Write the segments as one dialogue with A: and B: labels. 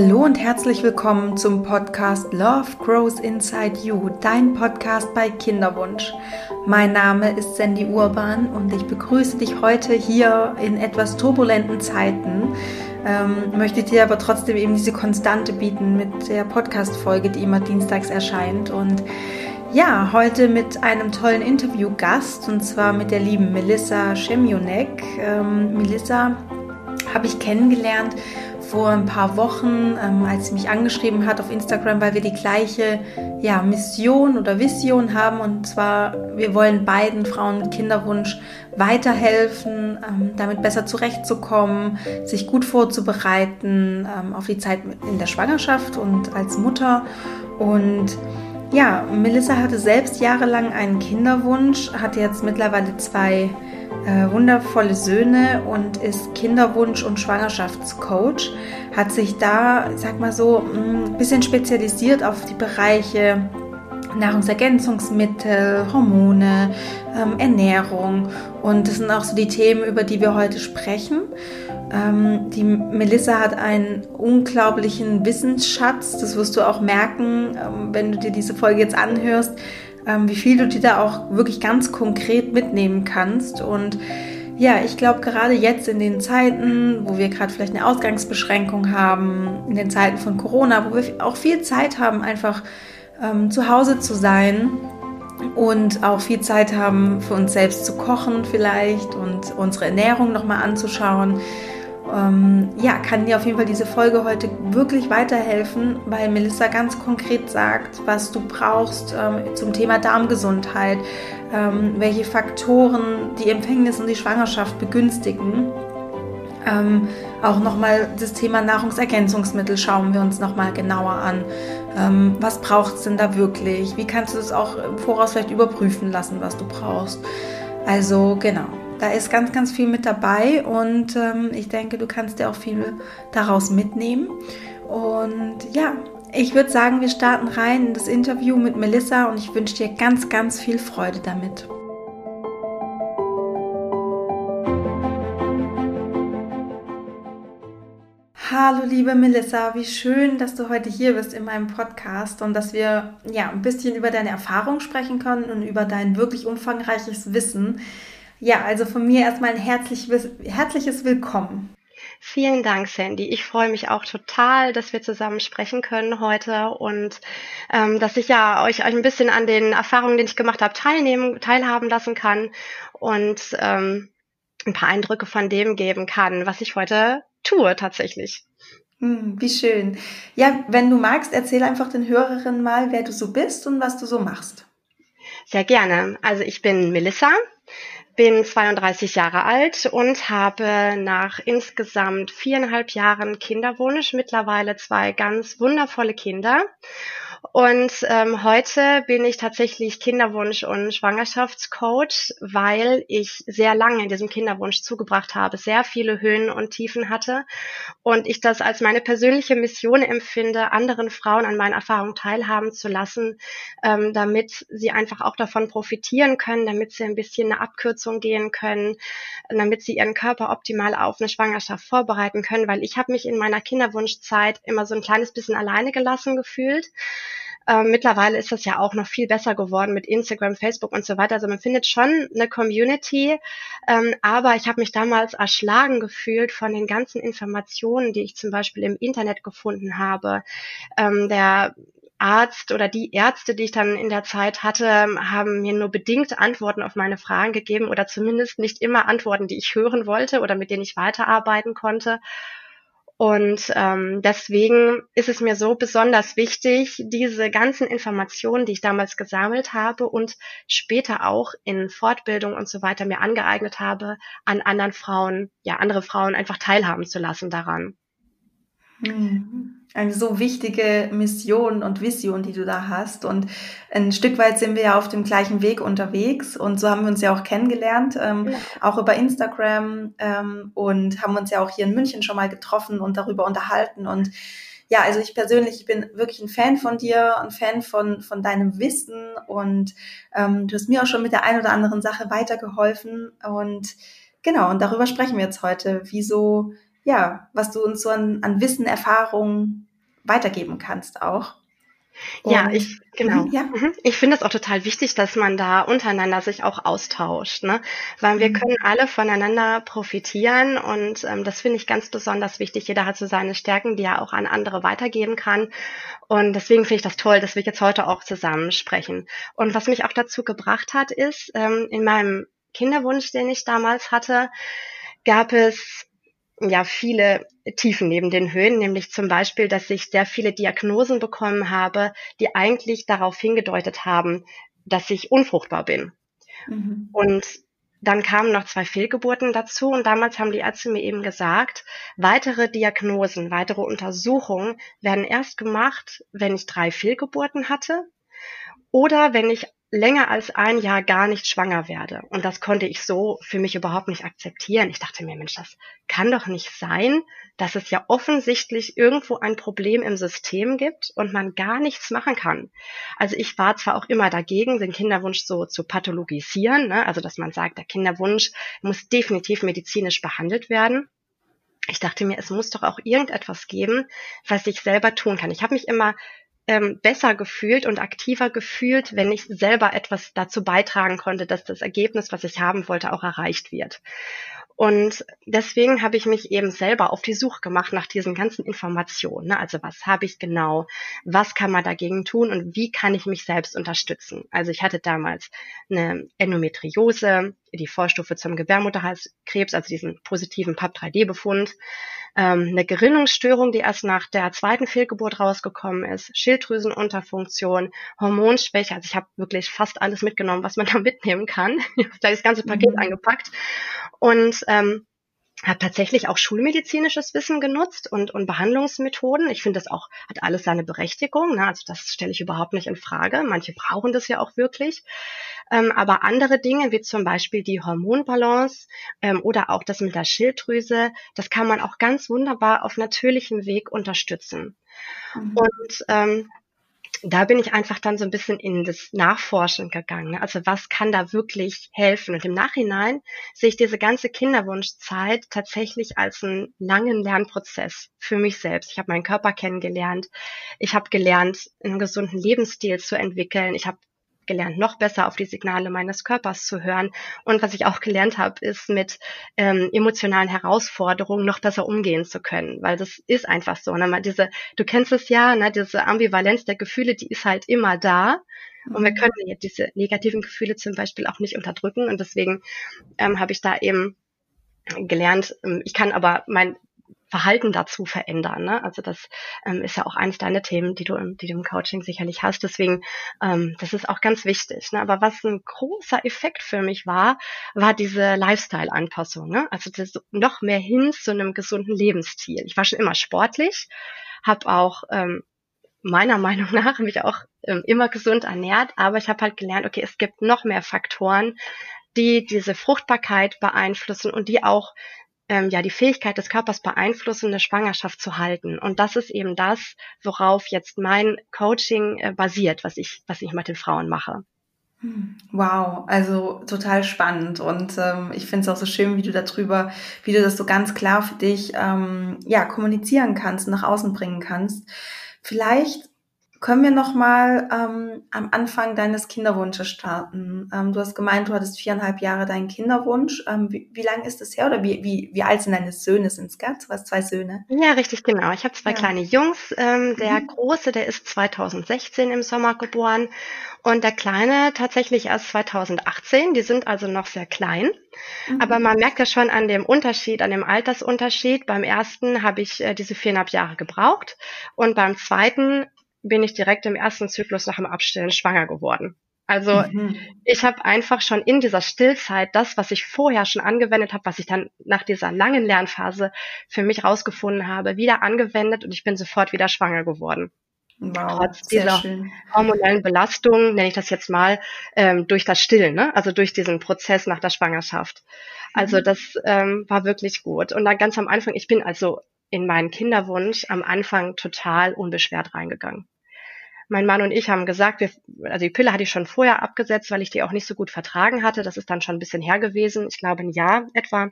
A: Hallo und herzlich willkommen zum Podcast Love Grows Inside You, dein Podcast bei Kinderwunsch. Mein Name ist Sandy Urban und ich begrüße dich heute hier in etwas turbulenten Zeiten. Ähm, möchte dir aber trotzdem eben diese Konstante bieten mit der Podcast-Folge, die immer dienstags erscheint. Und ja, heute mit einem tollen Interviewgast und zwar mit der lieben Melissa Schemionek. Ähm, Melissa habe ich kennengelernt vor ein paar Wochen, ähm, als sie mich angeschrieben hat auf Instagram, weil wir die gleiche ja, Mission oder Vision haben. Und zwar, wir wollen beiden Frauen mit Kinderwunsch weiterhelfen, ähm, damit besser zurechtzukommen, sich gut vorzubereiten ähm, auf die Zeit in der Schwangerschaft und als Mutter. Und ja, Melissa hatte selbst jahrelang einen Kinderwunsch, hat jetzt mittlerweile zwei äh, wundervolle Söhne und ist Kinderwunsch- und Schwangerschaftscoach. Hat sich da, sag mal so, ein bisschen spezialisiert auf die Bereiche Nahrungsergänzungsmittel, Hormone, ähm, Ernährung. Und das sind auch so die Themen, über die wir heute sprechen. Ähm, die Melissa hat einen unglaublichen Wissensschatz. Das wirst du auch merken, ähm, wenn du dir diese Folge jetzt anhörst ähm, wie viel du dir da auch wirklich ganz konkret mitnehmen kannst. Und ja, ich glaube, gerade jetzt in den Zeiten, wo wir gerade vielleicht eine Ausgangsbeschränkung haben, in den Zeiten von Corona, wo wir auch viel Zeit haben, einfach ähm, zu Hause zu sein und auch viel Zeit haben, für uns selbst zu kochen vielleicht und unsere Ernährung nochmal anzuschauen ähm, ja, kann dir auf jeden Fall diese Folge heute wirklich weiterhelfen, weil Melissa ganz konkret sagt, was du brauchst ähm, zum Thema Darmgesundheit, ähm, welche Faktoren die Empfängnis und die Schwangerschaft begünstigen. Ähm, auch nochmal das Thema Nahrungsergänzungsmittel schauen wir uns nochmal genauer an. Ähm, was braucht es denn da wirklich? Wie kannst du es auch im Voraus vielleicht überprüfen lassen, was du brauchst? Also genau. Da ist ganz, ganz viel mit dabei und ähm, ich denke, du kannst dir auch viel daraus mitnehmen. Und ja, ich würde sagen, wir starten rein in das Interview mit Melissa und ich wünsche dir ganz, ganz viel Freude damit. Hallo liebe Melissa, wie schön, dass du heute hier bist in meinem Podcast und dass wir ja ein bisschen über deine Erfahrung sprechen können und über dein wirklich umfangreiches Wissen ja, also von mir erstmal ein herzlich, herzliches Willkommen.
B: Vielen Dank, Sandy. Ich freue mich auch total, dass wir zusammen sprechen können heute und ähm, dass ich ja euch, euch ein bisschen an den Erfahrungen, die ich gemacht habe, teilnehmen, teilhaben lassen kann und ähm, ein paar Eindrücke von dem geben kann, was ich heute tue tatsächlich.
A: Hm, wie schön. Ja, wenn du magst, erzähl einfach den Hörerinnen mal, wer du so bist und was du so machst.
B: Sehr gerne. Also ich bin Melissa, bin 32 Jahre alt und habe nach insgesamt viereinhalb Jahren Kinderwunsch mittlerweile zwei ganz wundervolle Kinder und ähm, heute bin ich tatsächlich Kinderwunsch- und Schwangerschaftscoach, weil ich sehr lange in diesem Kinderwunsch zugebracht habe, sehr viele Höhen und Tiefen hatte und ich das als meine persönliche Mission empfinde, anderen Frauen an meinen Erfahrungen teilhaben zu lassen, ähm, damit sie einfach auch davon profitieren können, damit sie ein bisschen eine Abkürzung gehen können, damit sie ihren Körper optimal auf eine Schwangerschaft vorbereiten können, weil ich habe mich in meiner Kinderwunschzeit immer so ein kleines bisschen alleine gelassen gefühlt. Ähm, mittlerweile ist das ja auch noch viel besser geworden mit Instagram, Facebook und so weiter. Also man findet schon eine Community, ähm, aber ich habe mich damals erschlagen gefühlt von den ganzen Informationen, die ich zum Beispiel im Internet gefunden habe. Ähm, der Arzt oder die Ärzte, die ich dann in der Zeit hatte, haben mir nur bedingt Antworten auf meine Fragen gegeben oder zumindest nicht immer Antworten, die ich hören wollte oder mit denen ich weiterarbeiten konnte. Und ähm, deswegen ist es mir so besonders wichtig, diese ganzen Informationen, die ich damals gesammelt habe und später auch in Fortbildung und so weiter mir angeeignet habe, an anderen Frauen, ja, andere Frauen einfach teilhaben zu lassen daran.
A: Mhm eine so wichtige Mission und Vision, die du da hast. Und ein Stück weit sind wir ja auf dem gleichen Weg unterwegs. Und so haben wir uns ja auch kennengelernt, ähm, ja. auch über Instagram ähm, und haben uns ja auch hier in München schon mal getroffen und darüber unterhalten. Und ja, also ich persönlich ich bin wirklich ein Fan von dir, ein Fan von, von deinem Wissen und ähm, du hast mir auch schon mit der einen oder anderen Sache weitergeholfen. Und genau, und darüber sprechen wir jetzt heute. Wieso ja, was du uns so an, an Wissen, Erfahrungen weitergeben kannst auch.
B: Und, ja, ich genau. Ja. Mhm. Ich finde es auch total wichtig, dass man da untereinander sich auch austauscht, ne? Weil wir mhm. können alle voneinander profitieren und ähm, das finde ich ganz besonders wichtig. Jeder hat so seine Stärken, die er auch an andere weitergeben kann. Und deswegen finde ich das toll, dass wir jetzt heute auch zusammen sprechen. Und was mich auch dazu gebracht hat, ist ähm, in meinem Kinderwunsch, den ich damals hatte, gab es ja viele Tiefen neben den Höhen, nämlich zum Beispiel, dass ich sehr viele Diagnosen bekommen habe, die eigentlich darauf hingedeutet haben, dass ich unfruchtbar bin. Mhm. Und dann kamen noch zwei Fehlgeburten dazu und damals haben die Ärzte mir eben gesagt, weitere Diagnosen, weitere Untersuchungen werden erst gemacht, wenn ich drei Fehlgeburten hatte oder wenn ich länger als ein Jahr gar nicht schwanger werde. Und das konnte ich so für mich überhaupt nicht akzeptieren. Ich dachte mir, Mensch, das kann doch nicht sein, dass es ja offensichtlich irgendwo ein Problem im System gibt und man gar nichts machen kann. Also ich war zwar auch immer dagegen, den Kinderwunsch so zu pathologisieren, ne? also dass man sagt, der Kinderwunsch muss definitiv medizinisch behandelt werden. Ich dachte mir, es muss doch auch irgendetwas geben, was ich selber tun kann. Ich habe mich immer ähm, besser gefühlt und aktiver gefühlt, wenn ich selber etwas dazu beitragen konnte, dass das Ergebnis, was ich haben wollte, auch erreicht wird. Und deswegen habe ich mich eben selber auf die Suche gemacht nach diesen ganzen Informationen. Ne? Also was habe ich genau, was kann man dagegen tun und wie kann ich mich selbst unterstützen. Also ich hatte damals eine Endometriose, die Vorstufe zum Gebärmutterhalskrebs, also diesen positiven PAP-3D-Befund, ähm, eine Gerinnungsstörung, die erst nach der zweiten Fehlgeburt rausgekommen ist, Schilddrüsenunterfunktion, Hormonschwäche. Also ich habe wirklich fast alles mitgenommen, was man da mitnehmen kann. Ich habe das ganze Paket mhm. angepackt und ähm, habe tatsächlich auch schulmedizinisches Wissen genutzt und, und Behandlungsmethoden. Ich finde, das auch hat alles seine Berechtigung. Ne? Also das stelle ich überhaupt nicht in Frage. Manche brauchen das ja auch wirklich. Ähm, aber andere Dinge, wie zum Beispiel die Hormonbalance ähm, oder auch das mit der Schilddrüse, das kann man auch ganz wunderbar auf natürlichem Weg unterstützen. Mhm. Und ähm, da bin ich einfach dann so ein bisschen in das Nachforschen gegangen. Ne? Also was kann da wirklich helfen? Und im Nachhinein sehe ich diese ganze Kinderwunschzeit tatsächlich als einen langen Lernprozess für mich selbst. Ich habe meinen Körper kennengelernt. Ich habe gelernt, einen gesunden Lebensstil zu entwickeln. Ich habe gelernt, noch besser auf die Signale meines Körpers zu hören. Und was ich auch gelernt habe, ist mit ähm, emotionalen Herausforderungen noch besser umgehen zu können, weil das ist einfach so. Ne? Diese, du kennst es ja, ne? diese Ambivalenz der Gefühle, die ist halt immer da. Und wir mhm. können jetzt diese negativen Gefühle zum Beispiel auch nicht unterdrücken. Und deswegen ähm, habe ich da eben gelernt, ähm, ich kann aber mein Verhalten dazu verändern. Ne? Also das ähm, ist ja auch eines deiner Themen, die du, im, die du im Coaching sicherlich hast. Deswegen, ähm, das ist auch ganz wichtig. Ne? Aber was ein großer Effekt für mich war, war diese Lifestyle-Anpassung. Ne? Also das noch mehr hin zu einem gesunden Lebensstil. Ich war schon immer sportlich, habe auch ähm, meiner Meinung nach mich auch ähm, immer gesund ernährt, aber ich habe halt gelernt, okay, es gibt noch mehr Faktoren, die diese Fruchtbarkeit beeinflussen und die auch ähm, ja die Fähigkeit des Körpers beeinflussen, eine Schwangerschaft zu halten. Und das ist eben das, worauf jetzt mein Coaching äh, basiert, was ich, was ich mit den Frauen mache.
A: Wow, also total spannend und ähm, ich finde es auch so schön, wie du darüber, wie du das so ganz klar für dich ähm, ja kommunizieren kannst, nach außen bringen kannst. Vielleicht können wir noch mal ähm, am Anfang deines Kinderwunsches starten? Ähm, du hast gemeint, du hattest viereinhalb Jahre deinen Kinderwunsch. Ähm, wie, wie lange ist das her oder wie, wie, wie alt sind deine Söhne? Sind es Du hast zwei Söhne?
B: Ja, richtig, genau. Ich habe zwei ja. kleine Jungs. Ähm, der mhm. Große, der ist 2016 im Sommer geboren und der Kleine tatsächlich erst 2018. Die sind also noch sehr klein. Mhm. Aber man merkt ja schon an dem Unterschied, an dem Altersunterschied. Beim ersten habe ich äh, diese viereinhalb Jahre gebraucht und beim zweiten bin ich direkt im ersten Zyklus nach dem Abstillen schwanger geworden. Also mhm. ich habe einfach schon in dieser Stillzeit das, was ich vorher schon angewendet habe, was ich dann nach dieser langen Lernphase für mich rausgefunden habe, wieder angewendet und ich bin sofort wieder schwanger geworden. Wow, Trotz dieser schön. hormonellen Belastung, nenne ich das jetzt mal, ähm, durch das Stillen, ne? also durch diesen Prozess nach der Schwangerschaft. Also mhm. das ähm, war wirklich gut. Und dann ganz am Anfang, ich bin also in meinen Kinderwunsch am Anfang total unbeschwert reingegangen. Mein Mann und ich haben gesagt, wir, also die Pille hatte ich schon vorher abgesetzt, weil ich die auch nicht so gut vertragen hatte. Das ist dann schon ein bisschen her gewesen, ich glaube ein Jahr etwa.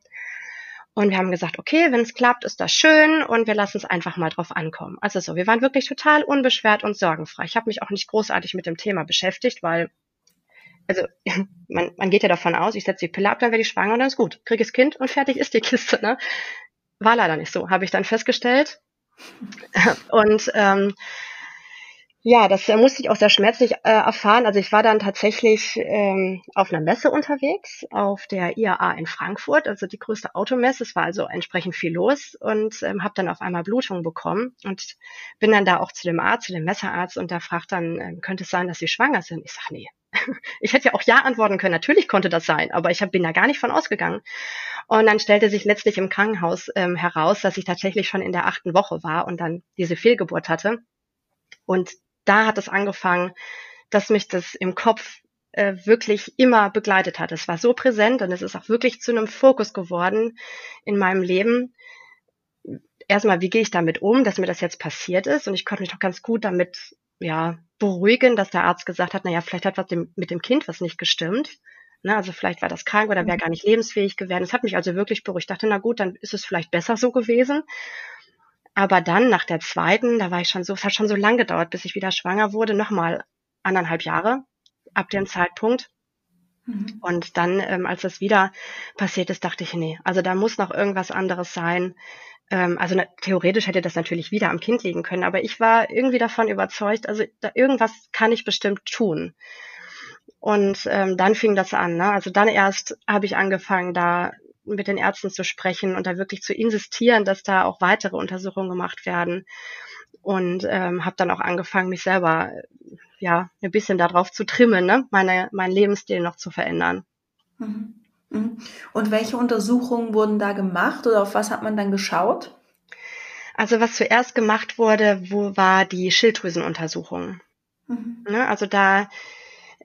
B: Und wir haben gesagt, okay, wenn es klappt, ist das schön und wir lassen es einfach mal drauf ankommen. Also so, wir waren wirklich total unbeschwert und sorgenfrei. Ich habe mich auch nicht großartig mit dem Thema beschäftigt, weil, also man, man geht ja davon aus, ich setze die Pille ab, dann werde ich schwanger und dann ist gut. Kriege das Kind und fertig ist die Kiste. Ne? War leider nicht so, habe ich dann festgestellt. Und ähm, ja, das musste ich auch sehr schmerzlich äh, erfahren. Also ich war dann tatsächlich ähm, auf einer Messe unterwegs, auf der IAA in Frankfurt, also die größte Automesse. Es war also entsprechend viel los und ähm, habe dann auf einmal Blutung bekommen und bin dann da auch zu dem Arzt, zu dem Messerarzt und der fragt dann, äh, könnte es sein, dass Sie schwanger sind? Ich sage, nee. Ich hätte ja auch ja antworten können. Natürlich konnte das sein, aber ich bin da gar nicht von ausgegangen. Und dann stellte sich letztlich im Krankenhaus ähm, heraus, dass ich tatsächlich schon in der achten Woche war und dann diese Fehlgeburt hatte. Und da hat es angefangen, dass mich das im Kopf äh, wirklich immer begleitet hat. Es war so präsent und es ist auch wirklich zu einem Fokus geworden in meinem Leben. Erstmal, wie gehe ich damit um, dass mir das jetzt passiert ist? Und ich konnte mich doch ganz gut damit ja, beruhigen, dass der Arzt gesagt hat, naja, vielleicht hat was dem, mit dem Kind was nicht gestimmt. Ne, also vielleicht war das krank oder wäre gar nicht lebensfähig geworden. Das hat mich also wirklich beruhigt. Ich dachte, na gut, dann ist es vielleicht besser so gewesen. Aber dann nach der zweiten, da war ich schon so, es hat schon so lang gedauert, bis ich wieder schwanger wurde, nochmal anderthalb Jahre ab dem Zeitpunkt. Mhm. Und dann, ähm, als das wieder passiert ist, dachte ich, nee, also da muss noch irgendwas anderes sein. Ähm, also na, theoretisch hätte das natürlich wieder am Kind liegen können, aber ich war irgendwie davon überzeugt, also da, irgendwas kann ich bestimmt tun. Und ähm, dann fing das an. Ne? Also dann erst habe ich angefangen, da mit den Ärzten zu sprechen und da wirklich zu insistieren, dass da auch weitere Untersuchungen gemacht werden. Und ähm, habe dann auch angefangen, mich selber ja ein bisschen darauf zu trimmen, ne? meine, meinen Lebensstil noch zu verändern.
A: Mhm. Und welche Untersuchungen wurden da gemacht oder auf was hat man dann geschaut?
B: Also was zuerst gemacht wurde, wo war die Schilddrüsenuntersuchung. Mhm. Ne? Also da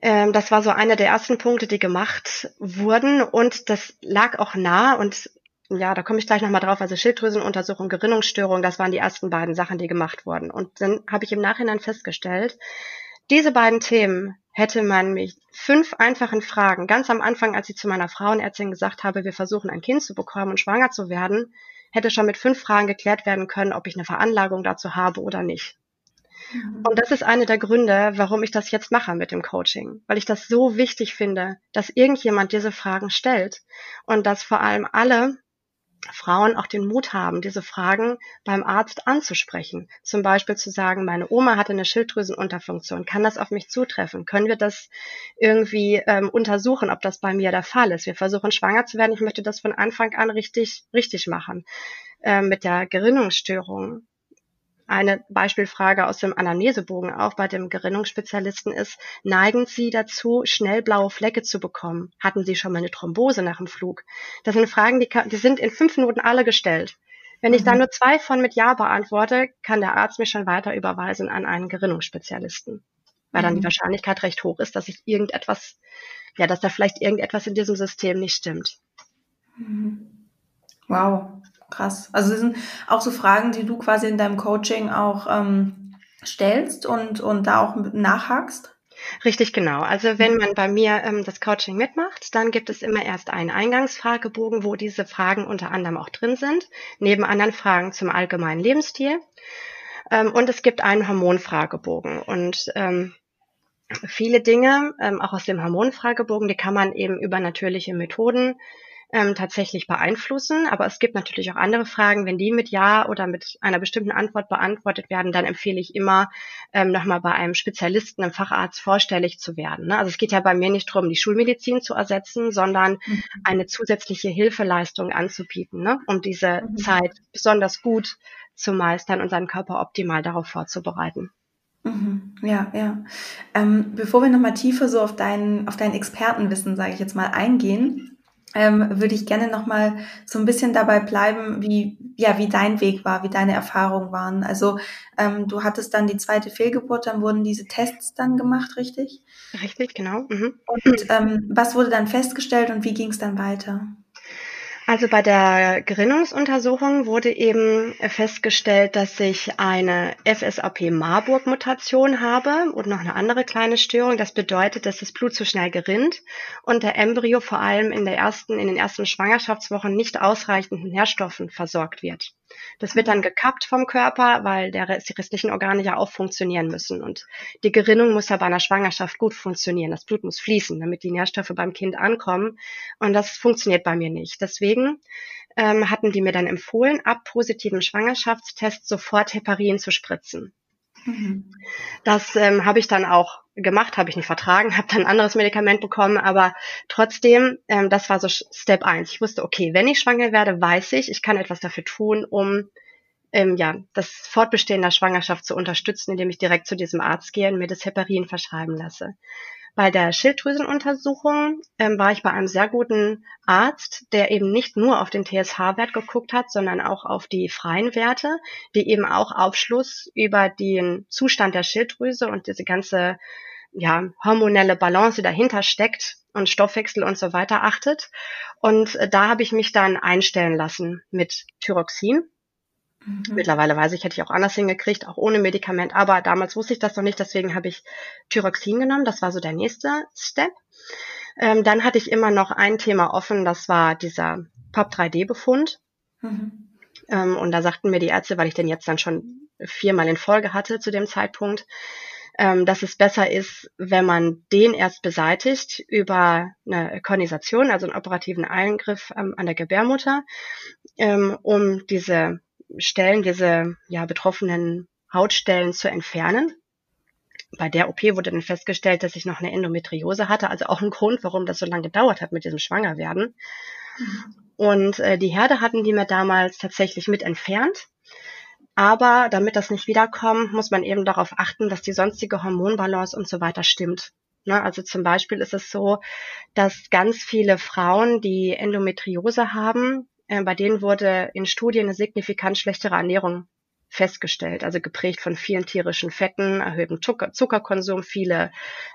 B: ähm, das war so einer der ersten Punkte, die gemacht wurden und das lag auch nah und ja, da komme ich gleich nochmal drauf. Also Schilddrüsenuntersuchung, Gerinnungsstörung, das waren die ersten beiden Sachen, die gemacht wurden. Und dann habe ich im Nachhinein festgestellt, diese beiden Themen hätte man mich fünf einfachen Fragen, ganz am Anfang, als ich zu meiner Frauenärztin gesagt habe, wir versuchen ein Kind zu bekommen und schwanger zu werden, hätte schon mit fünf Fragen geklärt werden können, ob ich eine Veranlagung dazu habe oder nicht. Mhm. Und das ist einer der Gründe, warum ich das jetzt mache mit dem Coaching, weil ich das so wichtig finde, dass irgendjemand diese Fragen stellt und dass vor allem alle Frauen auch den Mut haben, diese Fragen beim Arzt anzusprechen. Zum Beispiel zu sagen, meine Oma hatte eine Schilddrüsenunterfunktion. Kann das auf mich zutreffen? Können wir das irgendwie ähm, untersuchen, ob das bei mir der Fall ist? Wir versuchen schwanger zu werden. Ich möchte das von Anfang an richtig, richtig machen. Ähm, mit der Gerinnungsstörung eine Beispielfrage aus dem Anamnesebogen auch bei dem Gerinnungsspezialisten ist, neigen Sie dazu, schnell blaue Flecke zu bekommen? Hatten Sie schon mal eine Thrombose nach dem Flug? Das sind Fragen, die, die sind in fünf Minuten alle gestellt. Wenn ich dann mhm. nur zwei von mit Ja beantworte, kann der Arzt mich schon weiter überweisen an einen Gerinnungsspezialisten. Weil dann die mhm. Wahrscheinlichkeit recht hoch ist, dass ich irgendetwas, ja, dass da vielleicht irgendetwas in diesem System nicht stimmt.
A: Mhm. Wow. Krass. Also das sind auch so Fragen, die du quasi in deinem Coaching auch ähm, stellst und, und da auch nachhakst?
B: Richtig, genau. Also wenn man bei mir ähm, das Coaching mitmacht, dann gibt es immer erst einen Eingangsfragebogen, wo diese Fragen unter anderem auch drin sind, neben anderen Fragen zum allgemeinen Lebensstil. Ähm, und es gibt einen Hormonfragebogen. Und ähm, viele Dinge, ähm, auch aus dem Hormonfragebogen, die kann man eben über natürliche Methoden ähm, tatsächlich beeinflussen. Aber es gibt natürlich auch andere Fragen. Wenn die mit Ja oder mit einer bestimmten Antwort beantwortet werden, dann empfehle ich immer, ähm, nochmal bei einem Spezialisten, einem Facharzt vorstellig zu werden. Ne? Also es geht ja bei mir nicht darum, die Schulmedizin zu ersetzen, sondern mhm. eine zusätzliche Hilfeleistung anzubieten, ne? um diese mhm. Zeit besonders gut zu meistern und seinen Körper optimal darauf vorzubereiten.
A: Mhm. Ja, ja. Ähm, bevor wir nochmal tiefer so auf dein, auf dein Expertenwissen, sage ich jetzt mal, eingehen, ähm, würde ich gerne noch mal so ein bisschen dabei bleiben, wie ja wie dein Weg war, wie deine Erfahrungen waren. Also ähm, du hattest dann die zweite Fehlgeburt, dann wurden diese Tests dann gemacht, richtig?
B: Richtig, genau. Mhm.
A: Und ähm, was wurde dann festgestellt und wie ging es dann weiter?
B: Also bei der Gerinnungsuntersuchung wurde eben festgestellt, dass ich eine FSAP-Marburg-Mutation habe und noch eine andere kleine Störung. Das bedeutet, dass das Blut zu schnell gerinnt und der Embryo vor allem in, der ersten, in den ersten Schwangerschaftswochen nicht ausreichend mit Nährstoffen versorgt wird. Das wird dann gekappt vom Körper, weil der, die restlichen Organe ja auch funktionieren müssen. Und die Gerinnung muss ja bei einer Schwangerschaft gut funktionieren. Das Blut muss fließen, damit die Nährstoffe beim Kind ankommen. Und das funktioniert bei mir nicht. Deswegen ähm, hatten die mir dann empfohlen, ab positiven Schwangerschaftstest sofort Heparin zu spritzen. Mhm. Das ähm, habe ich dann auch gemacht, habe ich nicht vertragen, habe dann ein anderes Medikament bekommen, aber trotzdem, ähm, das war so Step 1. Ich wusste, okay, wenn ich schwanger werde, weiß ich, ich kann etwas dafür tun, um ähm, ja, das Fortbestehen der Schwangerschaft zu unterstützen, indem ich direkt zu diesem Arzt gehe und mir das Heparin verschreiben lasse. Bei der Schilddrüsenuntersuchung ähm, war ich bei einem sehr guten Arzt, der eben nicht nur auf den TSH-Wert geguckt hat, sondern auch auf die freien Werte, die eben auch Aufschluss über den Zustand der Schilddrüse und diese ganze ja, hormonelle Balance, die dahinter steckt und Stoffwechsel und so weiter achtet. Und äh, da habe ich mich dann einstellen lassen mit Thyroxin. Mhm. Mittlerweile weiß ich, hätte ich auch anders hingekriegt, auch ohne Medikament. Aber damals wusste ich das noch nicht, deswegen habe ich Thyroxin genommen. Das war so der nächste Step. Ähm, dann hatte ich immer noch ein Thema offen, das war dieser PAP-3D-Befund. Mhm. Ähm, und da sagten mir die Ärzte, weil ich den jetzt dann schon viermal in Folge hatte zu dem Zeitpunkt, ähm, dass es besser ist, wenn man den erst beseitigt über eine Konisation, also einen operativen Eingriff ähm, an der Gebärmutter, ähm, um diese Stellen, diese ja, betroffenen Hautstellen zu entfernen. Bei der OP wurde dann festgestellt, dass ich noch eine Endometriose hatte, also auch ein Grund, warum das so lange gedauert hat mit diesem Schwangerwerden. Und äh, die Herde hatten die mir damals tatsächlich mit entfernt. Aber damit das nicht wiederkommt, muss man eben darauf achten, dass die sonstige Hormonbalance und so weiter stimmt. Ne, also zum Beispiel ist es so, dass ganz viele Frauen, die Endometriose haben, bei denen wurde in Studien eine signifikant schlechtere Ernährung festgestellt, also geprägt von vielen tierischen Fetten, erhöhtem Zucker, Zuckerkonsum, viele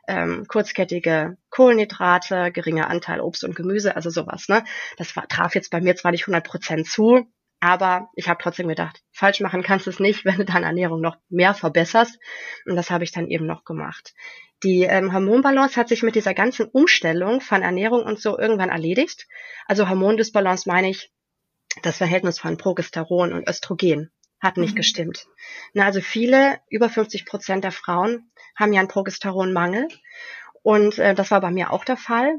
B: ähm, kurzkettige Kohlenhydrate, geringer Anteil Obst und Gemüse, also sowas. Ne? Das war, traf jetzt bei mir zwar nicht 100 Prozent zu, aber ich habe trotzdem gedacht, falsch machen kannst du es nicht, wenn du deine Ernährung noch mehr verbesserst. Und das habe ich dann eben noch gemacht. Die ähm, Hormonbalance hat sich mit dieser ganzen Umstellung von Ernährung und so irgendwann erledigt. Also Hormondisbalance meine ich, das Verhältnis von Progesteron und Östrogen hat nicht mhm. gestimmt. Na, also viele, über 50 Prozent der Frauen haben ja einen Progesteronmangel. Und äh, das war bei mir auch der Fall.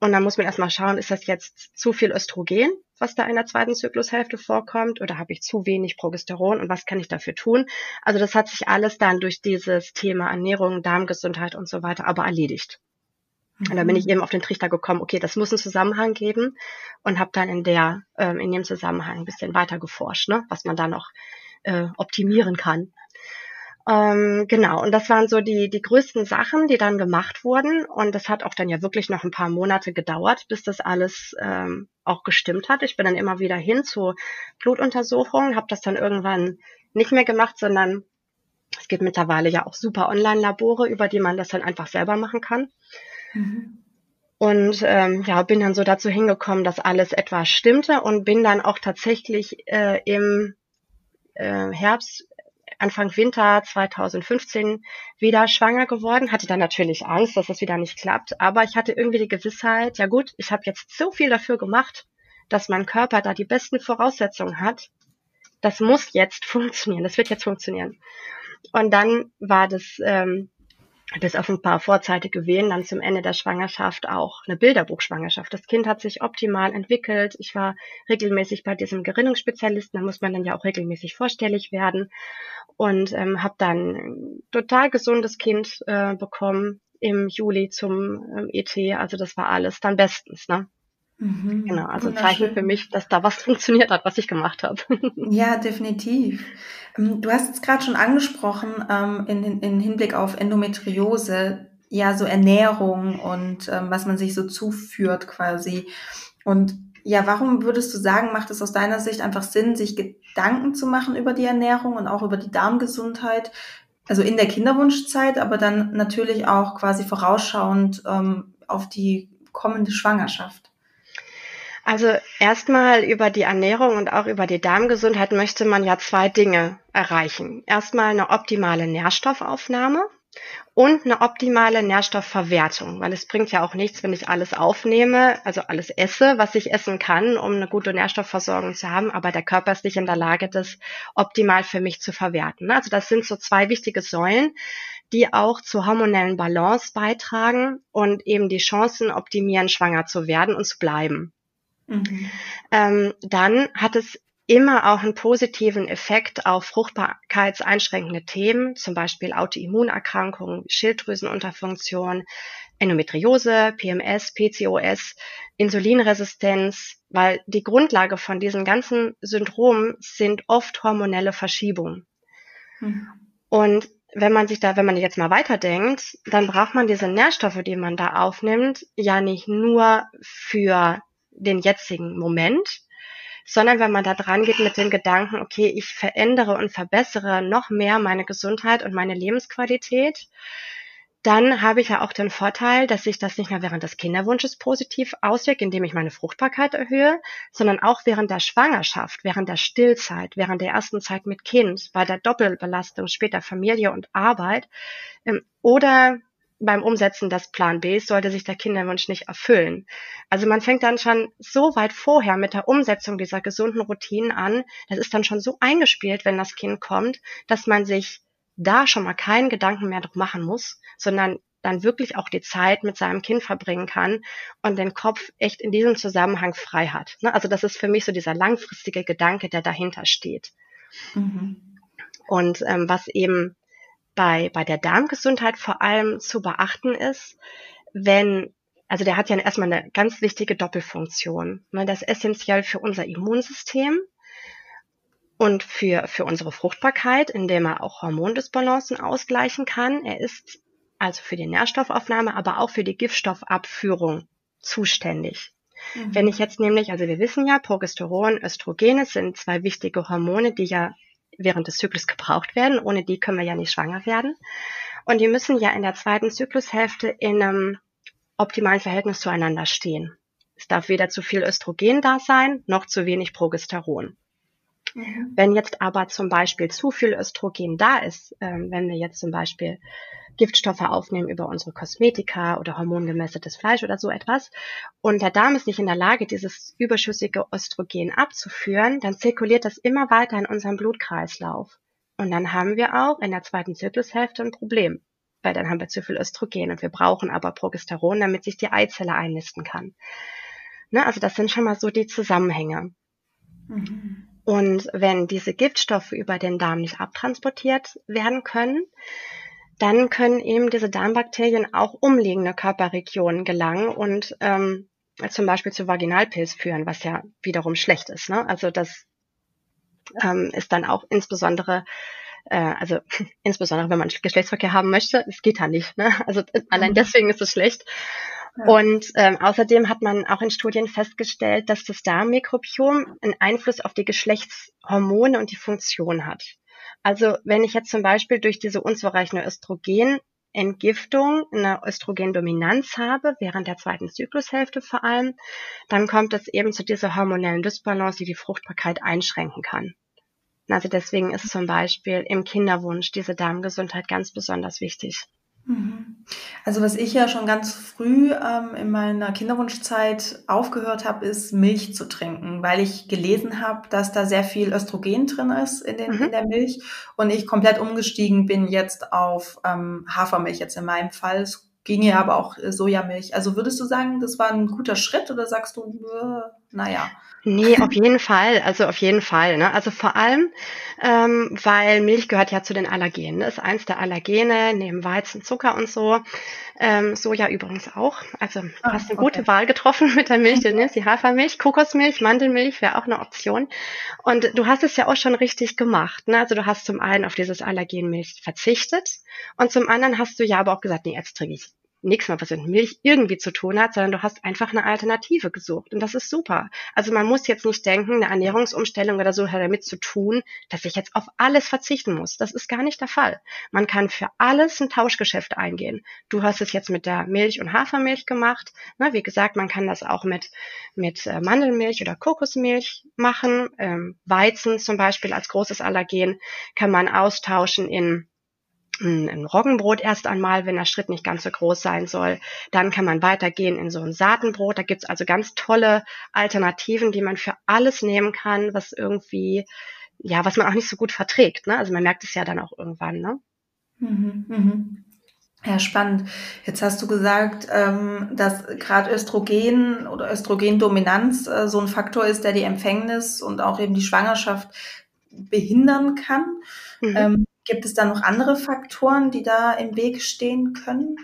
B: Und dann muss man erstmal schauen, ist das jetzt zu viel Östrogen, was da in der zweiten Zyklushälfte vorkommt, oder habe ich zu wenig Progesteron und was kann ich dafür tun? Also das hat sich alles dann durch dieses Thema Ernährung, Darmgesundheit und so weiter aber erledigt. Und dann bin ich mhm. eben auf den Trichter gekommen, okay, das muss einen Zusammenhang geben und habe dann in der, ähm, in dem Zusammenhang ein bisschen weiter geforscht, ne, was man da noch äh, optimieren kann. Ähm, genau, und das waren so die, die größten Sachen, die dann gemacht wurden. Und das hat auch dann ja wirklich noch ein paar Monate gedauert, bis das alles ähm, auch gestimmt hat. Ich bin dann immer wieder hin zu Blutuntersuchungen, habe das dann irgendwann nicht mehr gemacht, sondern es gibt mittlerweile ja auch super Online-Labore, über die man das dann einfach selber machen kann. Mhm. Und ähm, ja, bin dann so dazu hingekommen, dass alles etwas stimmte und bin dann auch tatsächlich äh, im äh, Herbst, Anfang Winter 2015 wieder schwanger geworden. Hatte dann natürlich Angst, dass das wieder nicht klappt, aber ich hatte irgendwie die Gewissheit, ja gut, ich habe jetzt so viel dafür gemacht, dass mein Körper da die besten Voraussetzungen hat. Das muss jetzt funktionieren, das wird jetzt funktionieren. Und dann war das ähm, bis auf ein paar vorzeitige Wehen dann zum Ende der Schwangerschaft auch eine Bilderbuchschwangerschaft. Das Kind hat sich optimal entwickelt. Ich war regelmäßig bei diesem Gerinnungsspezialisten, da muss man dann ja auch regelmäßig vorstellig werden und ähm, habe dann ein total gesundes Kind äh, bekommen im Juli zum ähm, ET. Also das war alles dann bestens. Ne? Mhm, genau, also Zeichen für mich, dass da was funktioniert hat, was ich gemacht habe.
A: Ja, definitiv. Ähm, du hast es gerade schon angesprochen, ähm, in, in Hinblick auf Endometriose, ja, so Ernährung und ähm, was man sich so zuführt quasi. Und ja, warum würdest du sagen, macht es aus deiner Sicht einfach Sinn, sich Gedanken zu machen über die Ernährung und auch über die Darmgesundheit? Also in der Kinderwunschzeit, aber dann natürlich auch quasi vorausschauend ähm, auf die kommende Schwangerschaft.
B: Also erstmal über die Ernährung und auch über die Darmgesundheit möchte man ja zwei Dinge erreichen. Erstmal eine optimale Nährstoffaufnahme und eine optimale Nährstoffverwertung, weil es bringt ja auch nichts, wenn ich alles aufnehme, also alles esse, was ich essen kann, um eine gute Nährstoffversorgung zu haben, aber der Körper ist nicht in der Lage, das optimal für mich zu verwerten. Also das sind so zwei wichtige Säulen, die auch zur hormonellen Balance beitragen und eben die Chancen optimieren, schwanger zu werden und zu bleiben. Mhm. Ähm, dann hat es immer auch einen positiven Effekt auf fruchtbarkeitseinschränkende Themen, zum Beispiel Autoimmunerkrankungen, Schilddrüsenunterfunktion, Endometriose, PMS, PCOS, Insulinresistenz, weil die Grundlage von diesen ganzen Syndromen sind oft hormonelle Verschiebungen. Mhm. Und wenn man sich da, wenn man jetzt mal weiterdenkt, dann braucht man diese Nährstoffe, die man da aufnimmt, ja nicht nur für den jetzigen Moment, sondern wenn man da dran geht mit dem Gedanken, okay, ich verändere und verbessere noch mehr meine Gesundheit und meine Lebensqualität, dann habe ich ja auch den Vorteil, dass sich das nicht nur während des Kinderwunsches positiv auswirkt, indem ich meine Fruchtbarkeit erhöhe, sondern auch während der Schwangerschaft, während der Stillzeit, während der ersten Zeit mit Kind, bei der Doppelbelastung später Familie und Arbeit ähm, oder beim Umsetzen des Plan B sollte sich der Kinderwunsch nicht erfüllen. Also man fängt dann schon so weit vorher mit der Umsetzung dieser gesunden Routinen an. Das ist dann schon so eingespielt, wenn das Kind kommt, dass man sich da schon mal keinen Gedanken mehr drum machen muss, sondern dann wirklich auch die Zeit mit seinem Kind verbringen kann und den Kopf echt in diesem Zusammenhang frei hat. Ne? Also das ist für mich so dieser langfristige Gedanke, der dahinter steht. Mhm. Und ähm, was eben bei, bei der Darmgesundheit vor allem zu beachten ist, wenn, also der hat ja erstmal eine ganz wichtige Doppelfunktion. Ne? Das ist essentiell für unser Immunsystem und für, für unsere Fruchtbarkeit, indem er auch Hormondisbalancen ausgleichen kann. Er ist also für die Nährstoffaufnahme, aber auch für die Giftstoffabführung zuständig. Mhm. Wenn ich jetzt nämlich, also wir wissen ja, Progesteron, Östrogene sind zwei wichtige Hormone, die ja während des Zyklus gebraucht werden. Ohne die können wir ja nicht schwanger werden. Und die müssen ja in der zweiten Zyklushälfte in einem optimalen Verhältnis zueinander stehen. Es darf weder zu viel Östrogen da sein, noch zu wenig Progesteron. Mhm. Wenn jetzt aber zum Beispiel zu viel Östrogen da ist, ähm, wenn wir jetzt zum Beispiel Giftstoffe aufnehmen über unsere Kosmetika oder hormongemäßigtes Fleisch oder so etwas und der Darm ist nicht in der Lage, dieses überschüssige Östrogen abzuführen, dann zirkuliert das immer weiter in unserem Blutkreislauf. Und dann haben wir auch in der zweiten Zyklushälfte ein Problem, weil dann haben wir zu viel Östrogen und wir brauchen aber Progesteron, damit sich die Eizelle einnisten kann. Ne, also das sind schon mal so die Zusammenhänge. Mhm. Und wenn diese Giftstoffe über den Darm nicht abtransportiert werden können, dann können eben diese Darmbakterien auch umliegende Körperregionen gelangen und ähm, zum Beispiel zu Vaginalpilz führen, was ja wiederum schlecht ist. Ne? Also das ähm, ist dann auch insbesondere, äh, also insbesondere wenn man Geschlechtsverkehr haben möchte, es geht ja nicht. Ne? Also allein mhm. deswegen ist es schlecht. Und ähm, außerdem hat man auch in Studien festgestellt, dass das Darmmikrobiom einen Einfluss auf die Geschlechtshormone und die Funktion hat. Also wenn ich jetzt zum Beispiel durch diese unzureichende Östrogenentgiftung eine Östrogendominanz habe, während der zweiten Zyklushälfte vor allem, dann kommt es eben zu dieser hormonellen Dysbalance, die die Fruchtbarkeit einschränken kann. Also deswegen ist zum Beispiel im Kinderwunsch diese Darmgesundheit ganz besonders wichtig.
A: Mhm. Also was ich ja schon ganz früh ähm, in meiner Kinderwunschzeit aufgehört habe, ist Milch zu trinken, weil ich gelesen habe, dass da sehr viel Östrogen drin ist in, den, mhm. in der Milch und ich komplett umgestiegen bin jetzt auf ähm, Hafermilch jetzt in meinem Fall. Es ginge aber auch äh, Sojamilch. Also würdest du sagen, das war ein guter Schritt oder sagst du, äh, naja?
B: Nee, auf jeden Fall. Also auf jeden Fall. Ne? Also vor allem, ähm, weil Milch gehört ja zu den Allergenen. Das ist eins der Allergene, neben Weizen, Zucker und so. Ähm, Soja übrigens auch. Also ah, hast eine okay. gute Wahl getroffen mit der Milch. Du nimmst die Hafermilch, Kokosmilch, Mandelmilch wäre auch eine Option. Und du hast es ja auch schon richtig gemacht. Ne? Also du hast zum einen auf dieses Allergenmilch verzichtet und zum anderen hast du ja aber auch gesagt, nee, jetzt trinke ich nichts mehr, was mit Milch irgendwie zu tun hat, sondern du hast einfach eine Alternative gesucht. Und das ist super. Also man muss jetzt nicht denken, eine Ernährungsumstellung oder so hat damit zu tun, dass ich jetzt auf alles verzichten muss. Das ist gar nicht der Fall. Man kann für alles ein Tauschgeschäft eingehen. Du hast es jetzt mit der Milch und Hafermilch gemacht. Na, wie gesagt, man kann das auch mit, mit äh, Mandelmilch oder Kokosmilch machen. Ähm, Weizen zum Beispiel als großes Allergen kann man austauschen in ein Roggenbrot erst einmal, wenn der Schritt nicht ganz so groß sein soll. Dann kann man weitergehen in so ein Saatenbrot. Da gibt's also ganz tolle Alternativen, die man für alles nehmen kann, was irgendwie, ja, was man auch nicht so gut verträgt. Ne? Also man merkt es ja dann auch irgendwann. Ne?
A: Mhm, mhm. Ja, spannend. Jetzt hast du gesagt, ähm, dass gerade Östrogen oder Östrogendominanz äh, so ein Faktor ist, der die Empfängnis und auch eben die Schwangerschaft behindern kann. Mhm. Gibt es da noch andere Faktoren, die da im Weg stehen können?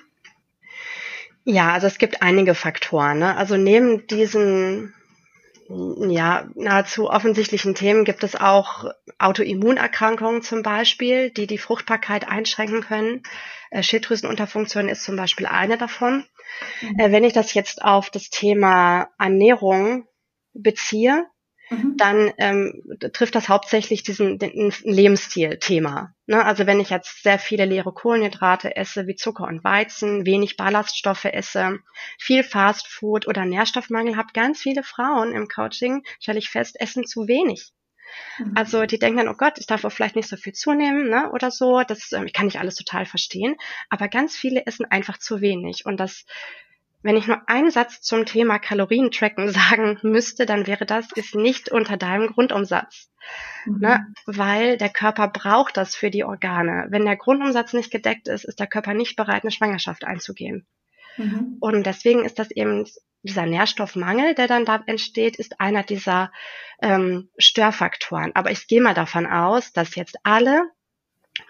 B: Ja, also es gibt einige Faktoren. Ne? Also neben diesen ja, nahezu offensichtlichen Themen gibt es auch Autoimmunerkrankungen zum Beispiel, die die Fruchtbarkeit einschränken können. Äh, Schilddrüsenunterfunktion ist zum Beispiel eine davon. Mhm. Äh, wenn ich das jetzt auf das Thema Ernährung beziehe, Mhm. dann ähm, trifft das hauptsächlich diesen Lebensstil-Thema. Ne? Also wenn ich jetzt sehr viele leere Kohlenhydrate esse, wie Zucker und Weizen, wenig Ballaststoffe esse, viel Fastfood oder Nährstoffmangel habe, ganz viele Frauen im Coaching, stelle ich fest, essen zu wenig. Mhm. Also die denken dann, oh Gott, ich darf auch vielleicht nicht so viel zunehmen, ne? Oder so. Das ähm, kann ich alles total verstehen. Aber ganz viele essen einfach zu wenig. Und das wenn ich nur einen Satz zum Thema Kalorientracken sagen müsste, dann wäre das, ist nicht unter deinem Grundumsatz. Mhm. Ne? Weil der Körper braucht das für die Organe. Wenn der Grundumsatz nicht gedeckt ist, ist der Körper nicht bereit, eine Schwangerschaft einzugehen. Mhm. Und deswegen ist das eben dieser Nährstoffmangel, der dann da entsteht, ist einer dieser ähm, Störfaktoren. Aber ich gehe mal davon aus, dass jetzt alle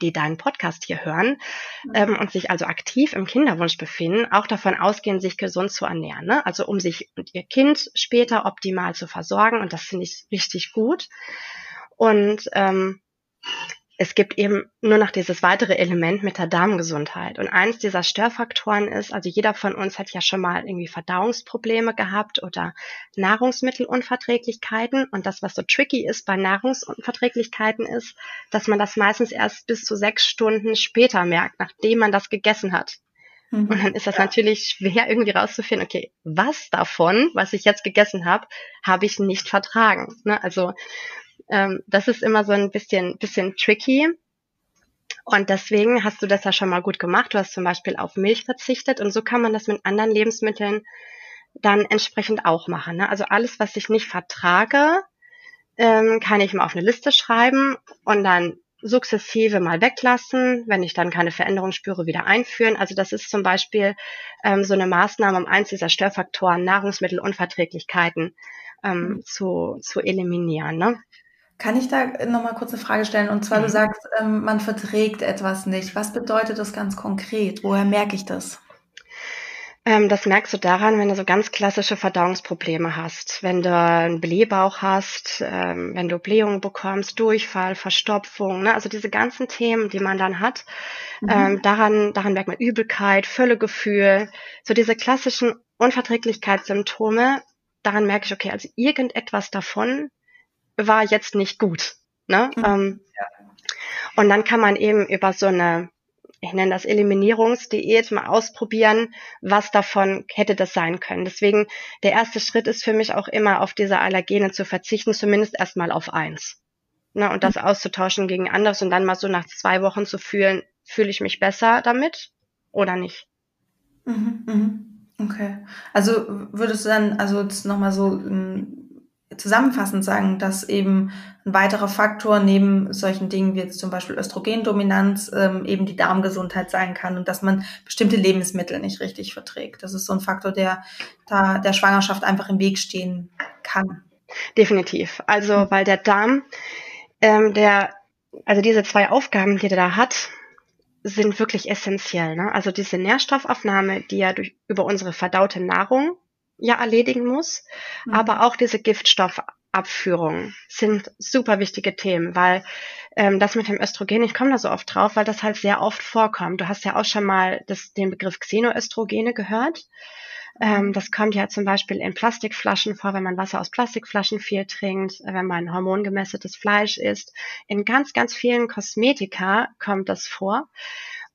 B: die deinen Podcast hier hören mhm. ähm, und sich also aktiv im Kinderwunsch befinden, auch davon ausgehen, sich gesund zu ernähren. Ne? Also um sich und ihr Kind später optimal zu versorgen. Und das finde ich richtig gut. Und ähm, es gibt eben nur noch dieses weitere Element mit der Darmgesundheit. Und eins dieser Störfaktoren ist, also jeder von uns hat ja schon mal irgendwie Verdauungsprobleme gehabt oder Nahrungsmittelunverträglichkeiten. Und das, was so tricky ist bei Nahrungsunverträglichkeiten ist, dass man das meistens erst bis zu sechs Stunden später merkt, nachdem man das gegessen hat. Mhm. Und dann ist das ja. natürlich schwer irgendwie rauszufinden, okay, was davon, was ich jetzt gegessen habe, habe ich nicht vertragen. Ne? Also ähm, das ist immer so ein bisschen, bisschen tricky. Und deswegen hast du das ja schon mal gut gemacht. Du hast zum Beispiel auf Milch verzichtet und so kann man das mit anderen Lebensmitteln dann entsprechend auch machen. Ne? Also alles, was ich nicht vertrage, ähm, kann ich mal auf eine Liste schreiben und dann sukzessive mal weglassen, wenn ich dann keine Veränderung spüre, wieder einführen. Also das ist zum Beispiel ähm, so eine Maßnahme, um eins dieser Störfaktoren, Nahrungsmittelunverträglichkeiten ähm, mhm. zu, zu eliminieren. Ne?
A: Kann ich da nochmal kurz eine Frage stellen? Und zwar, mhm. du sagst, ähm, man verträgt etwas nicht. Was bedeutet das ganz konkret? Woher merke ich das?
B: Ähm, das merkst du daran, wenn du so ganz klassische Verdauungsprobleme hast. Wenn du einen Blähbauch hast, ähm, wenn du Blähungen bekommst, Durchfall, Verstopfung, ne? also diese ganzen Themen, die man dann hat. Mhm. Daran, daran merkt man Übelkeit, Völlegefühl, so diese klassischen Unverträglichkeitssymptome. Daran merke ich, okay, also irgendetwas davon war jetzt nicht gut. Ne? Mhm. Ähm, ja. Und dann kann man eben über so eine, ich nenne das Eliminierungsdiät, mal ausprobieren, was davon hätte das sein können. Deswegen, der erste Schritt ist für mich auch immer, auf diese Allergene zu verzichten, zumindest erstmal auf eins. Ne? Und das mhm. auszutauschen gegen anderes und dann mal so nach zwei Wochen zu fühlen, fühle ich mich besser damit oder nicht.
A: Mhm, mhm. Okay. Also würdest du dann, also das nochmal so ähm, zusammenfassend sagen, dass eben ein weiterer Faktor neben solchen Dingen wie jetzt zum Beispiel Östrogendominanz ähm, eben die Darmgesundheit sein kann und dass man bestimmte Lebensmittel nicht richtig verträgt. Das ist so ein Faktor, der da der Schwangerschaft einfach im Weg stehen kann.
B: Definitiv. Also weil der Darm, ähm, der, also diese zwei Aufgaben, die der da hat, sind wirklich essentiell. Ne? Also diese Nährstoffaufnahme, die ja durch, über unsere verdaute Nahrung ja erledigen muss, mhm. aber auch diese Giftstoffabführung sind super wichtige Themen, weil ähm, das mit dem Östrogen, ich komme da so oft drauf, weil das halt sehr oft vorkommt. Du hast ja auch schon mal das, den Begriff Xenoöstrogene gehört. Ähm, das kommt ja zum Beispiel in Plastikflaschen vor, wenn man Wasser aus Plastikflaschen viel trinkt, wenn man hormongemessetes Fleisch isst. In ganz, ganz vielen Kosmetika kommt das vor.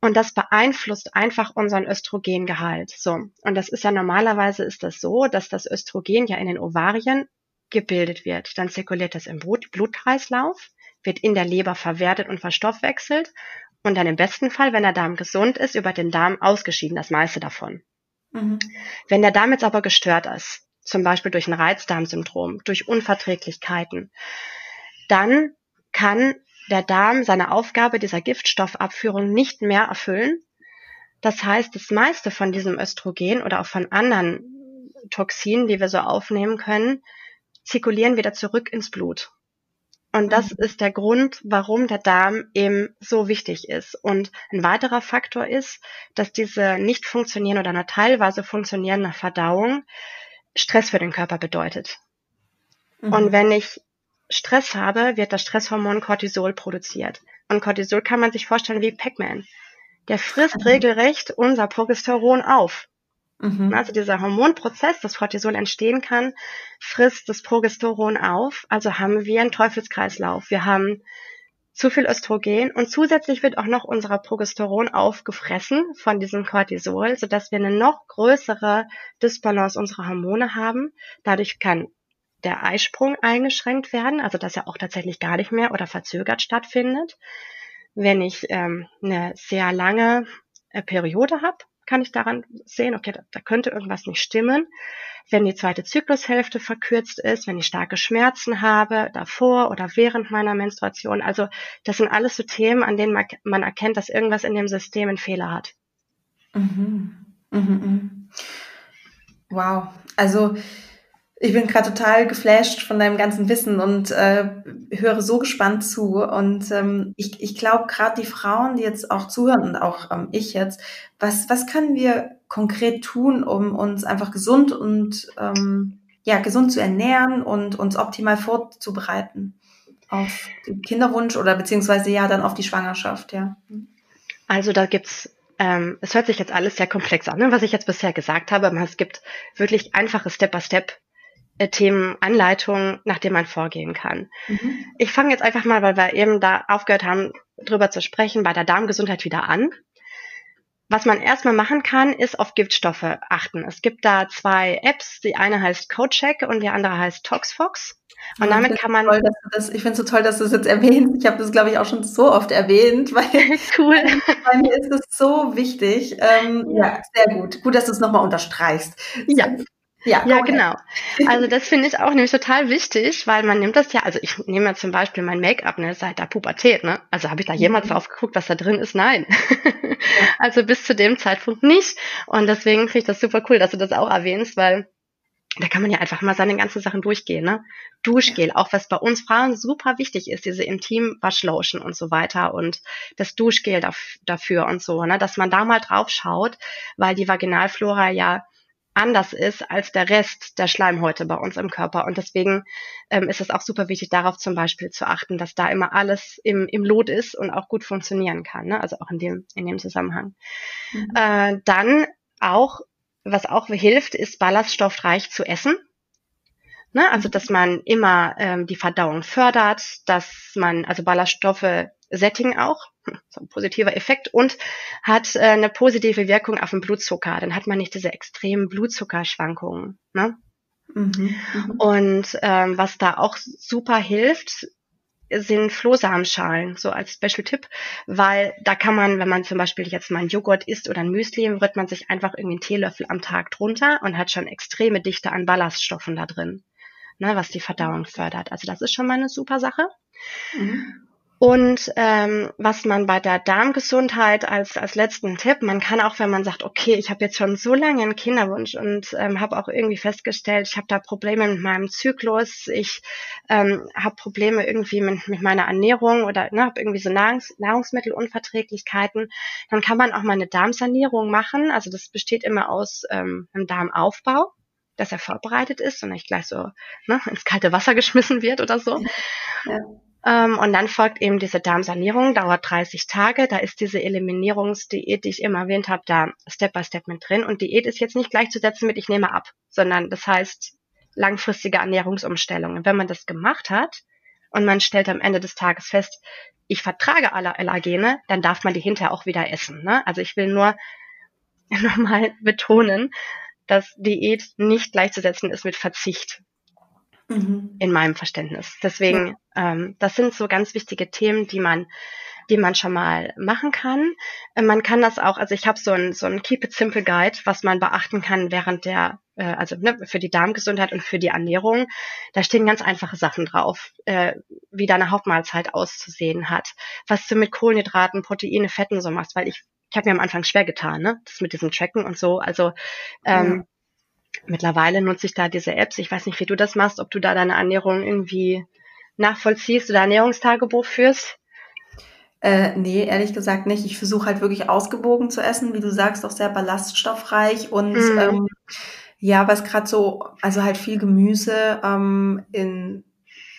B: Und das beeinflusst einfach unseren Östrogengehalt. So. Und das ist ja normalerweise ist das so, dass das Östrogen ja in den Ovarien gebildet wird. Dann zirkuliert das im Blut, Blutkreislauf, wird in der Leber verwertet und verstoffwechselt und dann im besten Fall, wenn der Darm gesund ist, über den Darm ausgeschieden, das meiste davon. Mhm. Wenn der Darm jetzt aber gestört ist, zum Beispiel durch ein Reizdarmsyndrom, durch Unverträglichkeiten, dann kann der Darm seine Aufgabe dieser Giftstoffabführung nicht mehr erfüllen. Das heißt, das meiste von diesem Östrogen oder auch von anderen Toxinen, die wir so aufnehmen können, zirkulieren wieder zurück ins Blut. Und das mhm. ist der Grund, warum der Darm eben so wichtig ist. Und ein weiterer Faktor ist, dass diese nicht funktionierende oder nur teilweise funktionierende Verdauung Stress für den Körper bedeutet. Mhm. Und wenn ich Stress habe, wird das Stresshormon Cortisol produziert. Und Cortisol kann man sich vorstellen wie Pac-Man. Der frisst mhm. regelrecht unser Progesteron auf. Mhm. Also dieser Hormonprozess, das Cortisol entstehen kann, frisst das Progesteron auf. Also haben wir einen Teufelskreislauf. Wir haben zu viel Östrogen und zusätzlich wird auch noch unser Progesteron aufgefressen von diesem Cortisol, sodass wir eine noch größere Disbalance unserer Hormone haben. Dadurch kann der Eisprung eingeschränkt werden, also dass er auch tatsächlich gar nicht mehr oder verzögert stattfindet. Wenn ich ähm, eine sehr lange äh, Periode habe, kann ich daran sehen, okay, da, da könnte irgendwas nicht stimmen. Wenn die zweite Zyklushälfte verkürzt ist, wenn ich starke Schmerzen habe, davor oder während meiner Menstruation. Also das sind alles so Themen, an denen man, man erkennt, dass irgendwas in dem System einen Fehler hat.
A: Mhm. Mhm. mhm. Wow. Also ich bin gerade total geflasht von deinem ganzen Wissen und äh, höre so gespannt zu. Und ähm, ich, ich glaube, gerade die Frauen, die jetzt auch zuhören und auch ähm, ich jetzt, was, was können wir konkret tun, um uns einfach gesund und ähm, ja, gesund zu ernähren und uns optimal vorzubereiten auf den Kinderwunsch oder beziehungsweise ja dann auf die Schwangerschaft, ja.
B: Also da gibt's ähm, es hört sich jetzt alles sehr komplex an, ne, was ich jetzt bisher gesagt habe, aber es gibt wirklich einfache Step-by-Step äh, Themen, Anleitungen, nach denen man vorgehen kann. Mhm. Ich fange jetzt einfach mal, weil wir eben da aufgehört haben, drüber zu sprechen, bei der Darmgesundheit wieder an. Was man erstmal machen kann, ist auf Giftstoffe achten. Es gibt da zwei Apps. Die eine heißt CodeCheck und die andere heißt ToxFox. Und ja, damit kann man.
A: Toll, das, ich finde es so toll, dass du es jetzt erwähnst. Ich habe das, glaube ich, auch schon so oft erwähnt, weil cool. bei mir ist es so wichtig. Ähm, ja. ja. sehr gut. Gut, dass du es nochmal unterstreichst.
B: Ja. Ja, ja genau. Also das finde ich auch nämlich total wichtig, weil man nimmt das ja, also ich nehme ja zum Beispiel mein Make-up ne, seit der Pubertät, ne? Also habe ich da jemals mhm. drauf geguckt, was da drin ist? Nein. Ja. also bis zu dem Zeitpunkt nicht. Und deswegen finde ich das super cool, dass du das auch erwähnst, weil da kann man ja einfach mal seine ganzen Sachen durchgehen, ne? Duschgel, auch was bei uns Frauen super wichtig ist, diese Intim-Waschlotion und so weiter und das Duschgel dafür und so, ne? Dass man da mal drauf schaut, weil die Vaginalflora ja anders ist als der Rest der Schleimhäute bei uns im Körper. Und deswegen ähm, ist es auch super wichtig, darauf zum Beispiel zu achten, dass da immer alles im, im Lot ist und auch gut funktionieren kann. Ne? Also auch in dem, in dem Zusammenhang. Mhm. Äh, dann auch, was auch hilft, ist ballaststoffreich zu essen. Ne? Also, dass man immer ähm, die Verdauung fördert, dass man, also Ballaststoffe Setting auch, so ein positiver Effekt und hat äh, eine positive Wirkung auf den Blutzucker. Dann hat man nicht diese extremen Blutzuckerschwankungen. Ne? Mhm. und ähm, was da auch super hilft, sind Flohsamenschalen, so als Special-Tipp, weil da kann man, wenn man zum Beispiel jetzt mal einen Joghurt isst oder ein Müsli, rührt man sich einfach irgendwie einen Teelöffel am Tag drunter und hat schon extreme Dichte an Ballaststoffen da drin, ne, was die Verdauung fördert. Also das ist schon mal eine super Sache. Mhm. Und ähm, was man bei der Darmgesundheit als, als letzten Tipp, man kann auch, wenn man sagt, okay, ich habe jetzt schon so lange einen Kinderwunsch und ähm, habe auch irgendwie festgestellt, ich habe da Probleme mit meinem Zyklus, ich ähm, habe Probleme irgendwie mit, mit meiner Ernährung oder ne, habe irgendwie so Nahrungs Nahrungsmittelunverträglichkeiten, dann kann man auch mal eine Darmsanierung machen. Also das besteht immer aus ähm, einem Darmaufbau. Dass er vorbereitet ist und nicht gleich so ne, ins kalte Wasser geschmissen wird oder so. Ja. Ähm, und dann folgt eben diese Darmsanierung, dauert 30 Tage. Da ist diese Eliminierungsdiät, die ich immer erwähnt habe, da Step by Step mit drin. Und Diät ist jetzt nicht gleichzusetzen mit ich nehme ab, sondern das heißt langfristige Ernährungsumstellungen. Wenn man das gemacht hat und man stellt am Ende des Tages fest, ich vertrage alle Allergene, dann darf man die hinterher auch wieder essen. Ne? Also ich will nur nochmal betonen, dass Diät nicht gleichzusetzen ist mit Verzicht mhm. in meinem Verständnis. Deswegen, ähm, das sind so ganz wichtige Themen, die man, die man schon mal machen kann. Äh, man kann das auch, also ich habe so ein so ein Keep It Simple Guide, was man beachten kann während der, äh, also ne, für die Darmgesundheit und für die Ernährung. Da stehen ganz einfache Sachen drauf, äh, wie deine Hauptmahlzeit auszusehen hat, was du mit Kohlenhydraten, Proteine, Fetten so machst, weil ich ich habe mir am Anfang schwer getan, ne? Das mit diesem Tracken und so. Also ähm, ja. Mittlerweile nutze ich da diese Apps. Ich weiß nicht, wie du das machst, ob du da deine Ernährung irgendwie nachvollziehst oder Ernährungstagebuch führst.
A: Äh, nee, ehrlich gesagt nicht. Ich versuche halt wirklich ausgewogen zu essen, wie du sagst, auch sehr ballaststoffreich und mhm. ähm, ja, was gerade so, also halt viel Gemüse ähm, in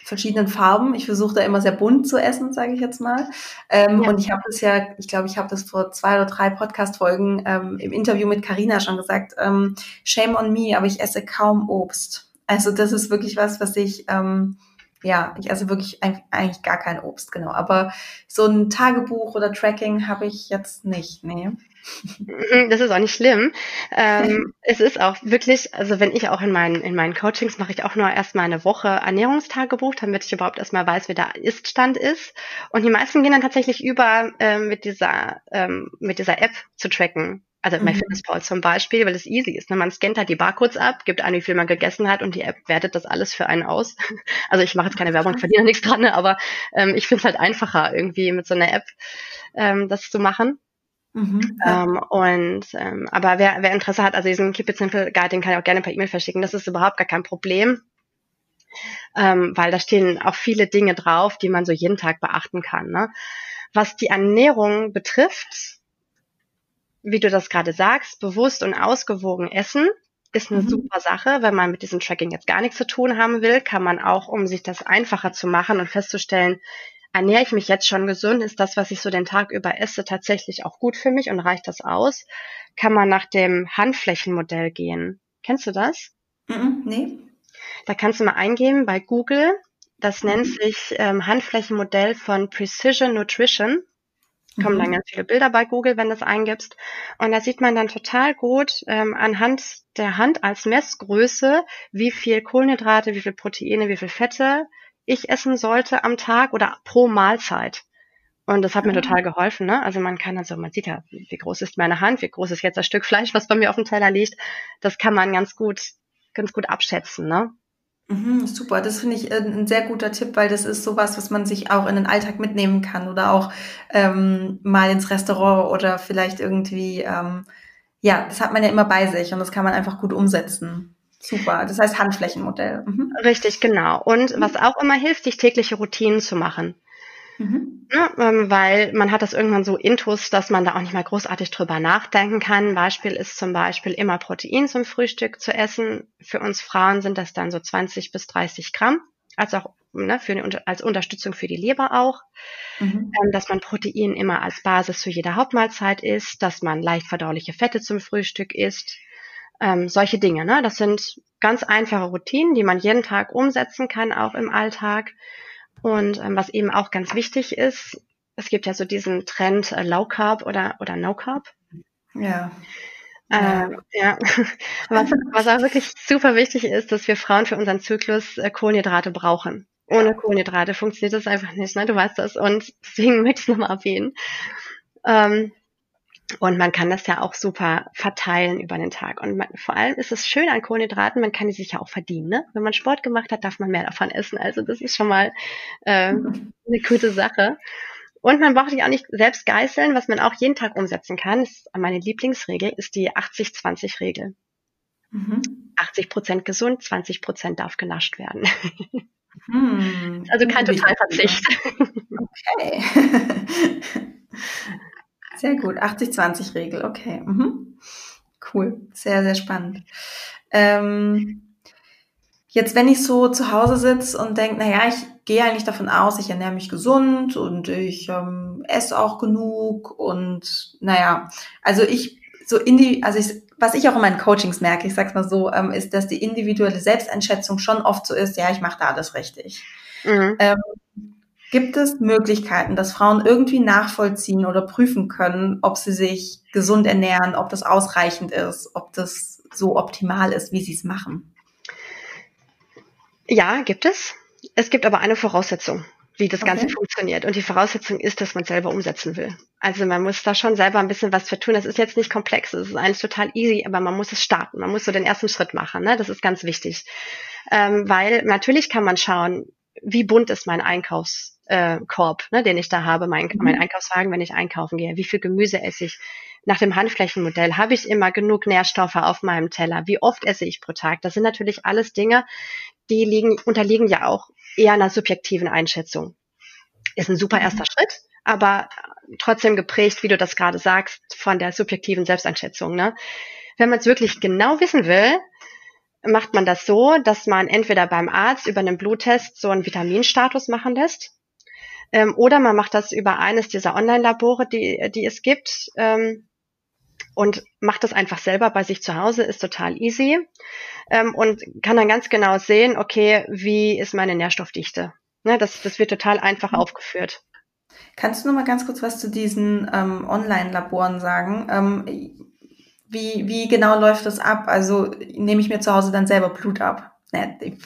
A: verschiedenen Farben. Ich versuche da immer sehr bunt zu essen, sage ich jetzt mal. Ähm, ja. Und ich habe das ja, ich glaube, ich habe das vor zwei oder drei Podcast-Folgen ähm, im Interview mit Carina schon gesagt. Ähm, Shame on me, aber ich esse kaum Obst. Also das ist wirklich was, was ich ähm, ja, ich esse wirklich eigentlich gar kein Obst, genau. Aber so ein Tagebuch oder Tracking habe ich jetzt nicht, nee.
B: Mhm, das ist auch nicht schlimm. Ähm, es ist auch wirklich, also wenn ich auch in meinen, in meinen Coachings mache ich auch nur erstmal eine Woche Ernährungstagebuch, damit ich überhaupt erstmal weiß, wie der Iststand ist. Und die meisten gehen dann tatsächlich über, ähm, mit dieser, ähm, mit dieser App zu tracken. Also mhm. MyFitnessPal zum Beispiel, weil es easy ist. Ne? Man scannt halt die Barcodes ab, gibt an, wie viel man gegessen hat und die App wertet das alles für einen aus. Also ich mache jetzt keine Werbung, verdiene nichts dran, ne? aber ähm, ich finde es halt einfacher, irgendwie mit so einer App ähm, das zu machen. Mhm, ja. ähm, und ähm, aber wer, wer Interesse hat, also diesen Keep It Simple Guide, den kann ich auch gerne per E-Mail verschicken. Das ist überhaupt gar kein Problem, ähm, weil da stehen auch viele Dinge drauf, die man so jeden Tag beachten kann. Ne? Was die Ernährung betrifft, wie du das gerade sagst, bewusst und ausgewogen essen ist eine mhm. super Sache. Wenn man mit diesem Tracking jetzt gar nichts zu tun haben will, kann man auch, um sich das einfacher zu machen und festzustellen, ernähre ich mich jetzt schon gesund? Ist das, was ich so den Tag über esse, tatsächlich auch gut für mich und reicht das aus? Kann man nach dem Handflächenmodell gehen. Kennst du das?
A: Mm nee.
B: Da kannst du mal eingeben bei Google. Das nennt mhm. sich ähm, Handflächenmodell von Precision Nutrition. Kommen mhm. dann ganz viele Bilder bei Google, wenn du das eingibst. Und da sieht man dann total gut ähm, anhand der Hand als Messgröße, wie viel Kohlenhydrate, wie viel Proteine, wie viel Fette, ich essen sollte am Tag oder pro Mahlzeit. Und das hat mir mhm. total geholfen, ne? Also man kann also, man sieht ja, wie groß ist meine Hand, wie groß ist jetzt das Stück Fleisch, was bei mir auf dem Teller liegt. Das kann man ganz gut, ganz gut abschätzen, ne?
A: Mhm, super, das finde ich äh, ein sehr guter Tipp, weil das ist sowas, was man sich auch in den Alltag mitnehmen kann oder auch ähm, mal ins Restaurant oder vielleicht irgendwie, ähm, ja, das hat man ja immer bei sich und das kann man einfach gut umsetzen. Super, das heißt Handflächenmodell.
B: Mhm. Richtig, genau. Und mhm. was auch immer hilft, sich tägliche Routinen zu machen. Mhm. Ja, ähm, weil man hat das irgendwann so intus, dass man da auch nicht mal großartig drüber nachdenken kann. Ein Beispiel ist zum Beispiel immer Protein zum Frühstück zu essen. Für uns Frauen sind das dann so 20 bis 30 Gramm, als auch ne, für eine, als Unterstützung für die Leber auch. Mhm. Ähm, dass man Protein immer als Basis für jede Hauptmahlzeit isst, dass man leicht verdauliche Fette zum Frühstück isst, ähm, solche Dinge, ne? Das sind ganz einfache Routinen, die man jeden Tag umsetzen kann, auch im Alltag. Und ähm, was eben auch ganz wichtig ist, es gibt ja so diesen Trend äh, Low Carb oder, oder No Carb.
A: Ja.
B: Äh, ja. was, was auch wirklich super wichtig ist, dass wir Frauen für unseren Zyklus äh, Kohlenhydrate brauchen. Ohne Kohlenhydrate funktioniert das einfach nicht, ne? Du weißt das. Und deswegen möchte ich es nochmal erwähnen. Ähm, und man kann das ja auch super verteilen über den Tag. Und man, vor allem ist es schön an Kohlenhydraten, man kann die sich ja auch verdienen. Ne? Wenn man Sport gemacht hat, darf man mehr davon essen. Also das ist schon mal äh, eine gute Sache. Und man braucht sich auch nicht selbst geißeln, was man auch jeden Tag umsetzen kann. Ist, meine Lieblingsregel ist die 80-20-Regel. Mhm. 80 Prozent gesund, 20 Prozent darf genascht werden. Hm. Also kein Totalverzicht. Okay.
A: Sehr gut. 80-20-Regel, okay. Mhm. Cool. Sehr, sehr spannend. Ähm, jetzt, wenn ich so zu Hause sitze und denke, naja, ich gehe eigentlich davon aus, ich ernähre mich gesund und ich ähm, esse auch genug und naja, also ich so in die, also ich, was ich auch in meinen Coachings merke, ich sag's mal so, ähm, ist, dass die individuelle Selbsteinschätzung schon oft so ist, ja, ich mache da alles richtig. Mhm. Ähm, gibt es Möglichkeiten, dass Frauen irgendwie nachvollziehen oder prüfen können, ob sie sich gesund ernähren, ob das ausreichend ist, ob das so optimal ist, wie sie es machen?
B: Ja, gibt es. Es gibt aber eine Voraussetzung wie das Ganze okay. funktioniert. Und die Voraussetzung ist, dass man selber umsetzen will. Also man muss da schon selber ein bisschen was für tun. Das ist jetzt nicht komplex, es ist eigentlich total easy, aber man muss es starten. Man muss so den ersten Schritt machen. Ne? Das ist ganz wichtig. Ähm, weil natürlich kann man schauen, wie bunt ist mein Einkaufskorb, äh, ne, den ich da habe, mein, mhm. mein Einkaufswagen, wenn ich einkaufen gehe. Wie viel Gemüse esse ich? Nach dem Handflächenmodell habe ich immer genug Nährstoffe auf meinem Teller. Wie oft esse ich pro Tag? Das sind natürlich alles Dinge, die liegen, unterliegen ja auch eher einer subjektiven Einschätzung. Ist ein super mhm. erster Schritt, aber trotzdem geprägt, wie du das gerade sagst, von der subjektiven Selbsteinschätzung. Ne? Wenn man es wirklich genau wissen will, macht man das so, dass man entweder beim Arzt über einen Bluttest so einen Vitaminstatus machen lässt, ähm, oder man macht das über eines dieser Online-Labore, die, die es gibt, ähm, und macht das einfach selber bei sich zu Hause, ist total easy ähm, und kann dann ganz genau sehen, okay, wie ist meine Nährstoffdichte. Ne, das, das wird total einfach mhm. aufgeführt.
A: Kannst du noch mal ganz kurz was zu diesen ähm, Online-Laboren sagen? Ähm, wie, wie genau läuft das ab? Also nehme ich mir zu Hause dann selber Blut ab?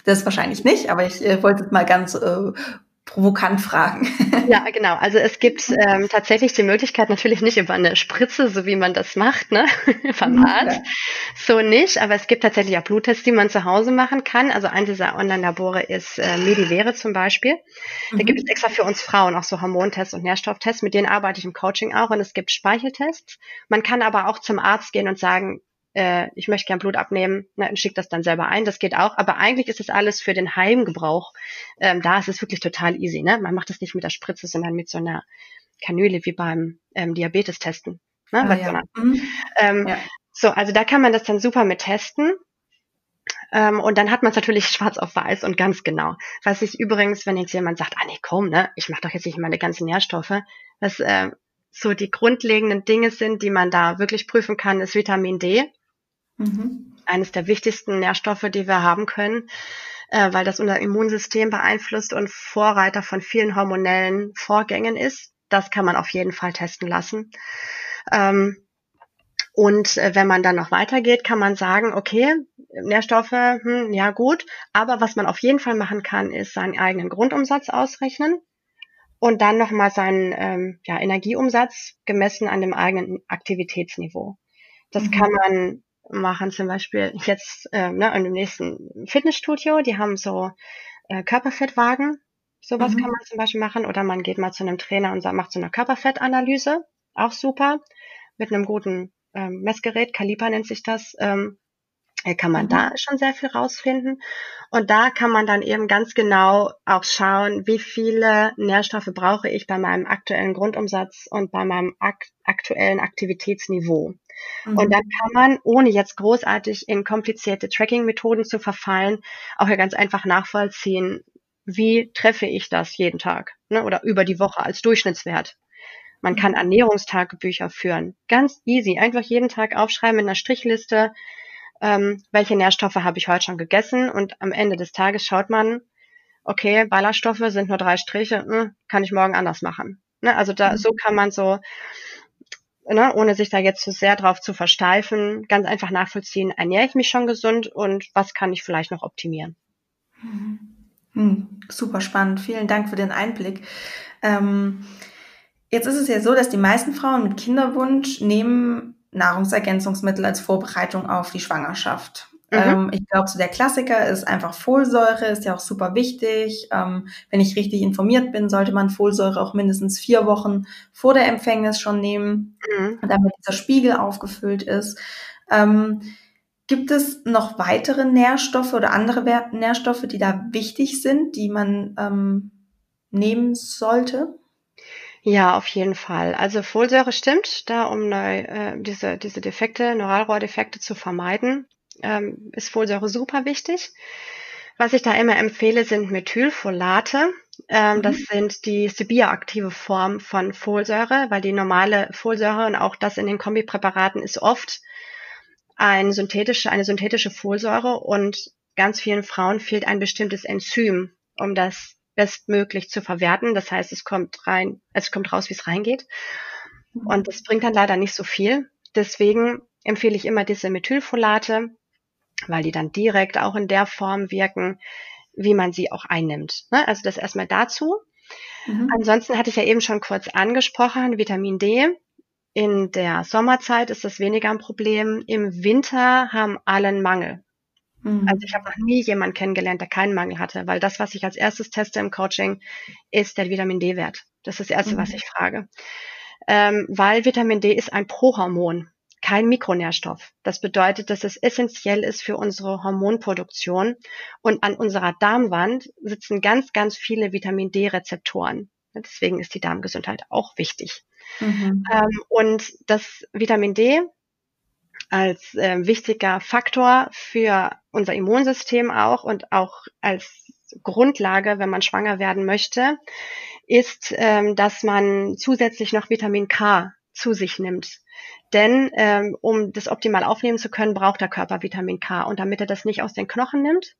A: Das wahrscheinlich nicht, aber ich äh, wollte mal ganz äh, provokant fragen.
B: Ja, genau. Also es gibt ähm, tatsächlich die Möglichkeit, natürlich nicht über eine Spritze, so wie man das macht, ne, vom mhm, Arzt. So nicht, aber es gibt tatsächlich auch Bluttests, die man zu Hause machen kann. Also ein dieser Online-Labore ist äh, Medivere zum Beispiel. Da mhm. gibt es extra für uns Frauen auch so Hormontests und Nährstofftests. Mit denen arbeite ich im Coaching auch. Und es gibt Speicheltests. Man kann aber auch zum Arzt gehen und sagen, äh, ich möchte gern Blut abnehmen, ne, und schickt das dann selber ein, das geht auch. Aber eigentlich ist das alles für den Heimgebrauch. Ähm, da ist es wirklich total easy. Ne? Man macht das nicht mit der Spritze, sondern mit so einer Kanüle wie beim ähm, Diabetes-Testen. Ne? Ah, ja. so, mhm. ähm, ja. so, also da kann man das dann super mit testen. Ähm, und dann hat man es natürlich schwarz auf weiß und ganz genau. Was ich übrigens, wenn jetzt jemand sagt, ah nee, komm, ne, ich mache doch jetzt nicht meine ganzen Nährstoffe, was äh, so die grundlegenden Dinge sind, die man da wirklich prüfen kann, ist Vitamin D. Mhm. Eines der wichtigsten Nährstoffe, die wir haben können, äh, weil das unser Immunsystem beeinflusst und Vorreiter von vielen hormonellen Vorgängen ist. Das kann man auf jeden Fall testen lassen. Ähm, und äh, wenn man dann noch weitergeht, kann man sagen, okay, Nährstoffe, hm, ja gut, aber was man auf jeden Fall machen kann, ist seinen eigenen Grundumsatz ausrechnen und dann nochmal seinen ähm, ja, Energieumsatz gemessen an dem eigenen Aktivitätsniveau. Das mhm. kann man machen zum Beispiel jetzt äh, ne, in dem nächsten Fitnessstudio, die haben so äh, Körperfettwagen. Sowas mhm. kann man zum Beispiel machen. Oder man geht mal zu einem Trainer und macht so eine Körperfettanalyse. Auch super. Mit einem guten ähm, Messgerät, Kaliber nennt sich das. Ähm, kann man mhm. da schon sehr viel rausfinden. Und da kann man dann eben ganz genau auch schauen, wie viele Nährstoffe brauche ich bei meinem aktuellen Grundumsatz und bei meinem ak aktuellen Aktivitätsniveau. Mhm. Und dann kann man, ohne jetzt großartig in komplizierte Tracking-Methoden zu verfallen, auch ja ganz einfach nachvollziehen, wie treffe ich das jeden Tag ne, oder über die Woche als Durchschnittswert. Man kann mhm. Ernährungstagebücher führen. Ganz easy. Einfach jeden Tag aufschreiben mit einer Strichliste, ähm, welche Nährstoffe habe ich heute schon gegessen und am Ende des Tages schaut man, okay, Ballaststoffe sind nur drei Striche, hm, kann ich morgen anders machen. Ne? Also da, so kann man so, ne, ohne sich da jetzt zu sehr drauf zu versteifen, ganz einfach nachvollziehen, ernähre ich mich schon gesund und was kann ich vielleicht noch optimieren.
A: Hm, super spannend. Vielen Dank für den Einblick. Ähm, jetzt ist es ja so, dass die meisten Frauen mit Kinderwunsch nehmen Nahrungsergänzungsmittel als Vorbereitung auf die Schwangerschaft. Mhm. Ähm, ich glaube, so der Klassiker ist einfach Folsäure, ist ja auch super wichtig. Ähm, wenn ich richtig informiert bin, sollte man Folsäure auch mindestens vier Wochen vor der Empfängnis schon nehmen, mhm. damit dieser Spiegel aufgefüllt ist. Ähm, gibt es noch weitere Nährstoffe oder andere Nährstoffe, die da wichtig sind, die man ähm, nehmen sollte?
B: Ja, auf jeden Fall. Also Folsäure stimmt, da um neu, äh, diese, diese Defekte, Neuralrohrdefekte zu vermeiden. Ähm, ist Folsäure super wichtig. Was ich da immer empfehle, sind Methylfolate. Ähm, mhm. Das sind die Sibir-aktive Form von Folsäure, weil die normale Folsäure und auch das in den Kombipräparaten ist oft ein synthetische, eine synthetische Folsäure und ganz vielen Frauen fehlt ein bestimmtes Enzym, um das bestmöglich zu verwerten. Das heißt, es kommt rein, es kommt raus, wie es reingeht. Mhm. Und das bringt dann leider nicht so viel. Deswegen empfehle ich immer diese Methylfolate, weil die dann direkt auch in der Form wirken, wie man sie auch einnimmt. Ne? Also das erstmal dazu. Mhm. Ansonsten hatte ich ja eben schon kurz angesprochen, Vitamin D. In der Sommerzeit ist das weniger ein Problem. Im Winter haben alle einen Mangel. Mhm. Also ich habe noch nie jemanden kennengelernt, der keinen Mangel hatte, weil das, was ich als erstes teste im Coaching, ist der Vitamin D-Wert. Das ist das Erste, mhm. was ich frage. Ähm, weil Vitamin D ist ein Prohormon, kein Mikronährstoff. Das bedeutet, dass es essentiell ist für unsere Hormonproduktion. Und an unserer Darmwand sitzen ganz, ganz viele Vitamin D-Rezeptoren. Deswegen ist die Darmgesundheit auch wichtig. Mhm. Ähm, und das Vitamin D als äh, wichtiger Faktor für unser Immunsystem auch und auch als Grundlage, wenn man schwanger werden möchte, ist, ähm, dass man zusätzlich noch Vitamin K zu sich nimmt. Denn ähm, um das optimal aufnehmen zu können, braucht der Körper Vitamin K. Und damit er das nicht aus den Knochen nimmt,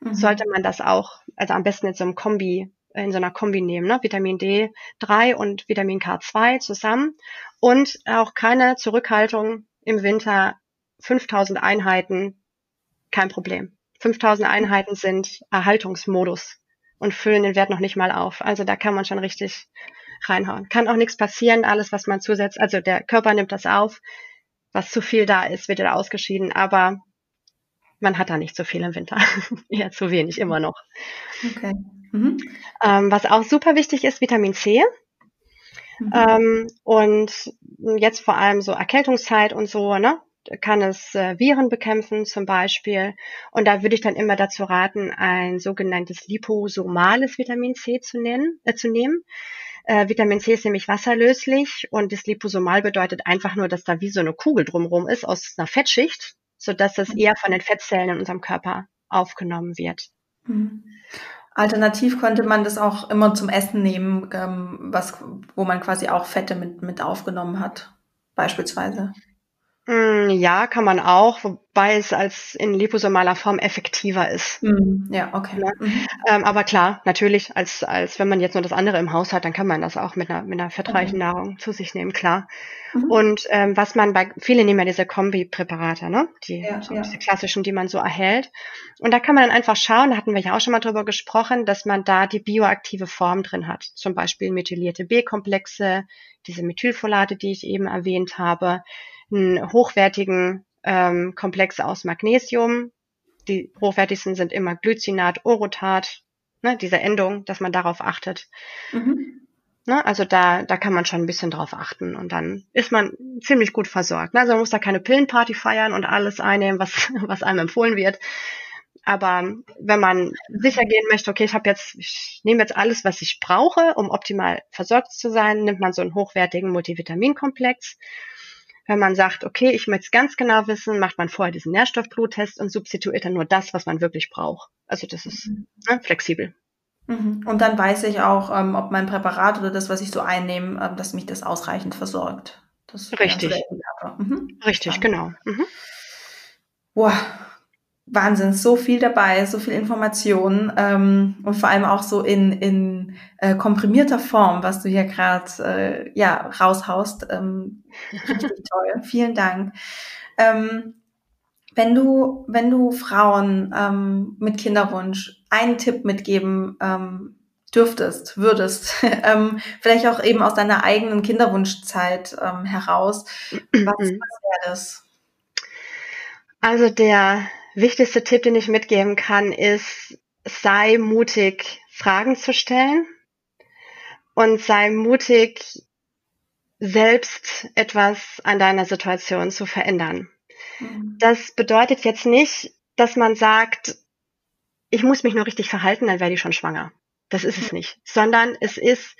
B: mhm. sollte man das auch, also am besten in so einem Kombi, in so einer Kombi nehmen, ne? Vitamin D3 und Vitamin K2 zusammen und auch keine Zurückhaltung im Winter 5000 Einheiten, kein Problem. 5000 Einheiten sind Erhaltungsmodus und füllen den Wert noch nicht mal auf. Also da kann man schon richtig reinhauen. Kann auch nichts passieren, alles, was man zusetzt, also der Körper nimmt das auf, was zu viel da ist, wird wieder ausgeschieden, aber man hat da nicht so viel im Winter. Eher zu wenig, immer noch. Okay. Mhm. Ähm, was auch super wichtig ist, Vitamin C. Mhm. Ähm, und jetzt vor allem so Erkältungszeit und so, ne? Kann es äh, Viren bekämpfen zum Beispiel. Und da würde ich dann immer dazu raten, ein sogenanntes liposomales Vitamin C zu, nennen, äh, zu nehmen. Äh, Vitamin C ist nämlich wasserlöslich und das Liposomal bedeutet einfach nur, dass da wie so eine Kugel drumherum ist aus einer Fettschicht, sodass es eher von den Fettzellen in unserem Körper aufgenommen wird.
A: Mhm. Alternativ könnte man das auch immer zum Essen nehmen, ähm, was, wo man quasi auch Fette mit, mit aufgenommen hat, beispielsweise.
B: Mm, ja, kann man auch, wobei es als in liposomaler Form effektiver ist.
A: Mm, ja, okay. Ja.
B: Mhm. Ähm, aber klar, natürlich, als, als wenn man jetzt nur das andere im Haus hat, dann kann man das auch mit einer, mit einer fettreichen mhm. Nahrung zu sich nehmen, klar. Mhm. Und ähm, was man bei, viele nehmen ja diese Kombi-Präparate, ne? Die, ja, so, ja. diese klassischen, die man so erhält. Und da kann man dann einfach schauen, da hatten wir ja auch schon mal drüber gesprochen, dass man da die bioaktive Form drin hat. Zum Beispiel methylierte B-Komplexe, diese Methylfolate, die ich eben erwähnt habe einen hochwertigen ähm, Komplex aus Magnesium. Die hochwertigsten sind immer Glycinat, Orotat, ne, diese Endung, dass man darauf achtet. Mhm. Ne, also da, da kann man schon ein bisschen drauf achten und dann ist man ziemlich gut versorgt. Ne? Also man muss da keine Pillenparty feiern und alles einnehmen, was, was einem empfohlen wird. Aber wenn man sicher gehen möchte, okay, ich habe jetzt, ich nehme jetzt alles, was ich brauche, um optimal versorgt zu sein, nimmt man so einen hochwertigen Multivitaminkomplex wenn man sagt, okay, ich möchte es ganz genau wissen, macht man vorher diesen Nährstoffbluttest und substituiert dann nur das, was man wirklich braucht. Also das ist mhm. ne, flexibel.
A: Mhm. Und dann weiß ich auch, ähm, ob mein Präparat oder das, was ich so einnehme, ähm, dass mich das ausreichend versorgt. Das
B: Richtig. Mhm. Richtig, genau. Mhm.
A: Wahnsinn, so viel dabei, so viel Information ähm, und vor allem auch so in, in äh, komprimierter Form, was du hier gerade äh, ja, raushaust. Ähm, richtig toll, vielen Dank. Ähm, wenn du, wenn du Frauen ähm, mit Kinderwunsch einen Tipp mitgeben ähm, dürftest, würdest, ähm, vielleicht auch eben aus deiner eigenen Kinderwunschzeit ähm, heraus, was, was wäre das?
B: Also der wichtigste Tipp, den ich mitgeben kann, ist, sei mutig, Fragen zu stellen und sei mutig, selbst etwas an deiner Situation zu verändern. Mhm. Das bedeutet jetzt nicht, dass man sagt, ich muss mich nur richtig verhalten, dann werde ich schon schwanger. Das ist es nicht, sondern es ist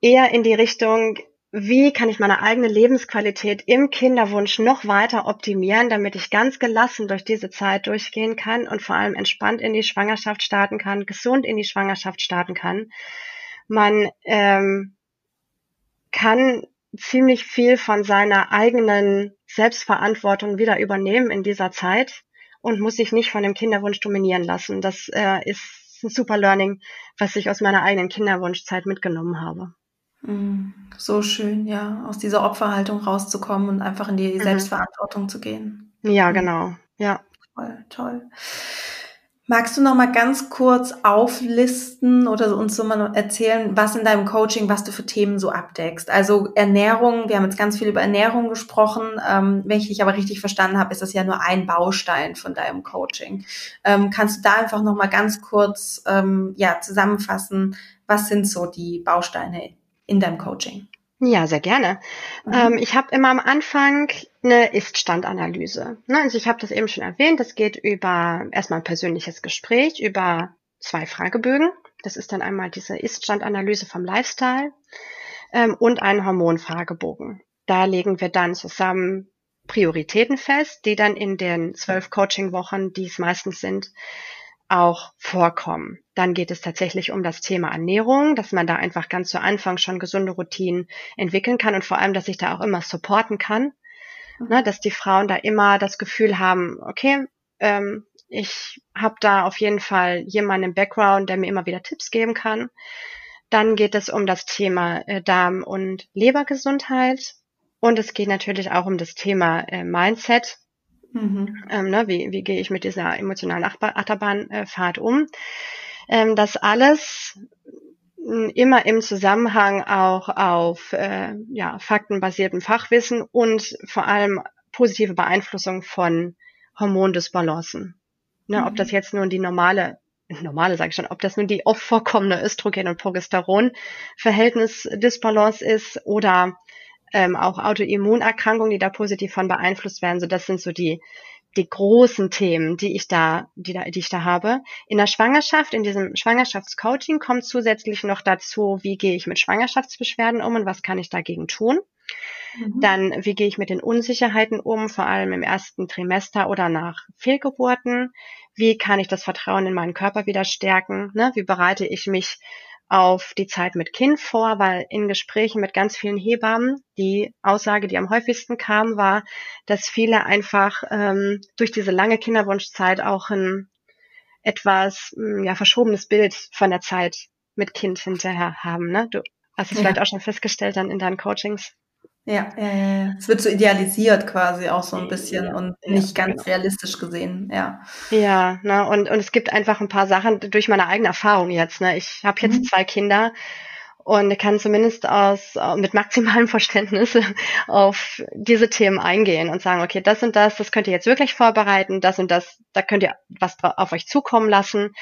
B: eher in die Richtung, wie kann ich meine eigene Lebensqualität im Kinderwunsch noch weiter optimieren, damit ich ganz gelassen durch diese Zeit durchgehen kann und vor allem entspannt in die Schwangerschaft starten kann, gesund in die Schwangerschaft starten kann. Man ähm, kann ziemlich viel von seiner eigenen Selbstverantwortung wieder übernehmen in dieser Zeit und muss sich nicht von dem Kinderwunsch dominieren lassen. Das äh, ist ein super Learning, was ich aus meiner eigenen Kinderwunschzeit mitgenommen habe.
A: Mm, so schön, ja, aus dieser Opferhaltung rauszukommen und einfach in die mhm. Selbstverantwortung zu gehen.
B: Ja, mm. genau. Ja.
A: Toll, toll. Magst du noch mal ganz kurz auflisten oder uns so mal erzählen, was in deinem Coaching, was du für Themen so abdeckst? Also Ernährung, wir haben jetzt ganz viel über Ernährung gesprochen. Ähm, wenn ich dich aber richtig verstanden habe, ist das ja nur ein Baustein von deinem Coaching. Ähm, kannst du da einfach noch mal ganz kurz ähm, ja, zusammenfassen, was sind so die Bausteine in deinem Coaching?
B: Ja, sehr gerne. Mhm. Ähm, ich habe immer am Anfang eine Ist-Stand-Analyse. Ne? Also ich habe das eben schon erwähnt, das geht über erstmal ein persönliches Gespräch, über zwei Fragebögen. Das ist dann einmal diese Ist-Stand-Analyse vom Lifestyle ähm, und einen Hormonfragebogen. Da legen wir dann zusammen Prioritäten fest, die dann in den zwölf Coaching-Wochen, die es meistens sind, auch vorkommen. Dann geht es tatsächlich um das Thema Ernährung, dass man da einfach ganz zu Anfang schon gesunde Routinen entwickeln kann und vor allem, dass ich da auch immer supporten kann, mhm. ne, dass die Frauen da immer das Gefühl haben, okay, ähm, ich habe da auf jeden Fall jemanden im Background, der mir immer wieder Tipps geben kann. Dann geht es um das Thema äh, Darm- und Lebergesundheit. Und es geht natürlich auch um das Thema äh, Mindset, Mhm. Ähm, ne, wie, wie gehe ich mit dieser emotionalen Achterbahnfahrt um? Ähm, das alles hm, immer im Zusammenhang auch auf äh, ja, faktenbasiertem Fachwissen und vor allem positive Beeinflussung von Hormondisbalancen. Ne, mhm. Ob das jetzt nun die normale, normale sage ich schon, ob das nun die oft vorkommende Östrogen- und Progesteron-Verhältnis-Disbalance ist oder ähm, auch Autoimmunerkrankungen, die da positiv von beeinflusst werden. So, das sind so die die großen Themen, die ich da, die da, die ich da habe. In der Schwangerschaft, in diesem Schwangerschaftscoaching kommt zusätzlich noch dazu, wie gehe ich mit Schwangerschaftsbeschwerden um und was kann ich dagegen tun. Mhm. Dann, wie gehe ich mit den Unsicherheiten um, vor allem im ersten Trimester oder nach Fehlgeburten? Wie kann ich das Vertrauen in meinen Körper wieder stärken? Ne? Wie bereite ich mich auf die Zeit mit Kind vor, weil in Gesprächen mit ganz vielen Hebammen die Aussage, die am häufigsten kam, war, dass viele einfach ähm, durch diese lange Kinderwunschzeit auch ein etwas hm, ja, verschobenes Bild von der Zeit mit Kind hinterher haben. Ne? Du hast es ja. vielleicht auch schon festgestellt dann in deinen Coachings.
A: Ja, ja. Es wird so idealisiert quasi auch so ein bisschen ja, und nicht ja, ganz genau. realistisch gesehen, ja.
B: Ja, ne, und, und es gibt einfach ein paar Sachen durch meine eigene Erfahrung jetzt. Ne? Ich habe jetzt mhm. zwei Kinder und kann zumindest aus mit maximalem Verständnis auf diese Themen eingehen und sagen, okay, das und das, das könnt ihr jetzt wirklich vorbereiten, das und das, da könnt ihr was auf euch zukommen lassen.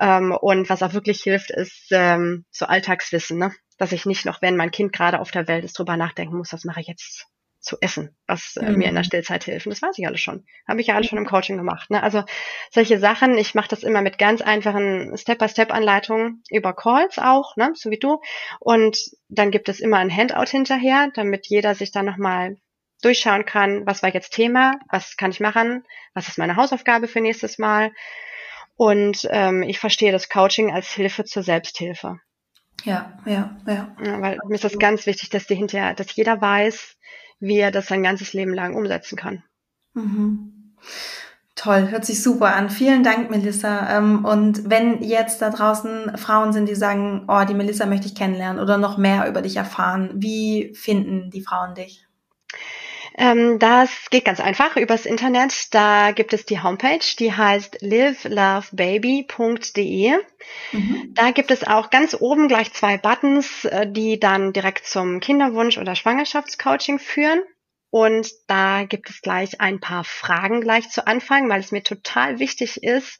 B: Ähm, und was auch wirklich hilft, ist ähm, so Alltagswissen, ne? dass ich nicht noch, wenn mein Kind gerade auf der Welt ist, drüber nachdenken muss, was mache ich jetzt zu essen, was äh, mhm. mir in der Stillzeit hilft. Und das weiß ich alles schon. Habe ich ja alles schon im Coaching gemacht. Ne? Also solche Sachen, ich mache das immer mit ganz einfachen Step-by-Step-Anleitungen über Calls auch, ne? so wie du. Und dann gibt es immer ein Handout hinterher, damit jeder sich dann nochmal durchschauen kann, was war jetzt Thema, was kann ich machen, was ist meine Hausaufgabe für nächstes Mal. Und ähm, ich verstehe das Coaching als Hilfe zur Selbsthilfe.
A: Ja, ja, ja.
B: ja weil mir ist das ganz wichtig, dass die hinterher, dass jeder weiß, wie er das sein ganzes Leben lang umsetzen kann.
A: Mhm. Toll, hört sich super an. Vielen Dank, Melissa. Ähm, und wenn jetzt da draußen Frauen sind, die sagen, oh, die Melissa möchte ich kennenlernen oder noch mehr über dich erfahren, wie finden die Frauen dich?
B: Ähm, das geht ganz einfach übers Internet. Da gibt es die Homepage, die heißt livelovebaby.de. Mhm. Da gibt es auch ganz oben gleich zwei Buttons, äh, die dann direkt zum Kinderwunsch- oder Schwangerschaftscoaching führen. Und da gibt es gleich ein paar Fragen gleich zu Anfang, weil es mir total wichtig ist,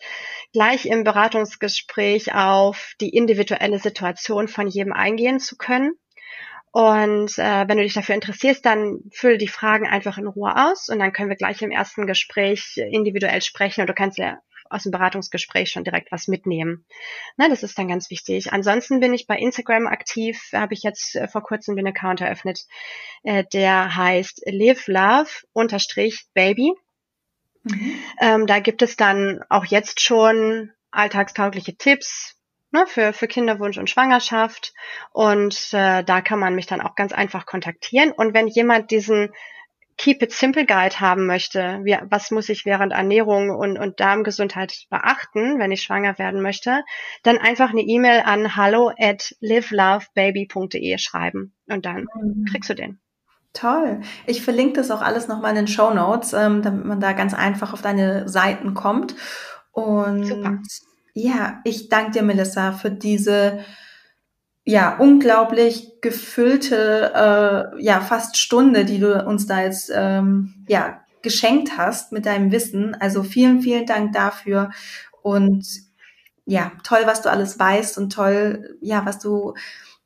B: gleich im Beratungsgespräch auf die individuelle Situation von jedem eingehen zu können. Und äh, wenn du dich dafür interessierst, dann fülle die Fragen einfach in Ruhe aus und dann können wir gleich im ersten Gespräch individuell sprechen und du kannst ja aus dem Beratungsgespräch schon direkt was mitnehmen. Na, das ist dann ganz wichtig. Ansonsten bin ich bei Instagram aktiv, habe ich jetzt äh, vor kurzem den Account eröffnet, äh, der heißt live love unterstrich baby. Mhm. Ähm, da gibt es dann auch jetzt schon alltagstaugliche Tipps, ne, für, für Kinderwunsch und Schwangerschaft. Und äh, da kann man mich dann auch ganz einfach kontaktieren. Und wenn jemand diesen Keep It Simple Guide haben möchte, wie, was muss ich während Ernährung und, und Darmgesundheit beachten, wenn ich schwanger werden möchte, dann einfach eine E-Mail an hallo at livelovebaby.de schreiben und dann mhm. kriegst du den.
A: Toll. Ich verlinke das auch alles nochmal in den Show Notes, ähm, damit man da ganz einfach auf deine Seiten kommt. Und Super. Ja, ich danke dir, Melissa, für diese ja, unglaublich gefüllte, äh, ja, fast Stunde, die du uns da jetzt, ähm, ja, geschenkt hast mit deinem Wissen. Also vielen, vielen Dank dafür und ja, toll, was du alles weißt und toll, ja, was du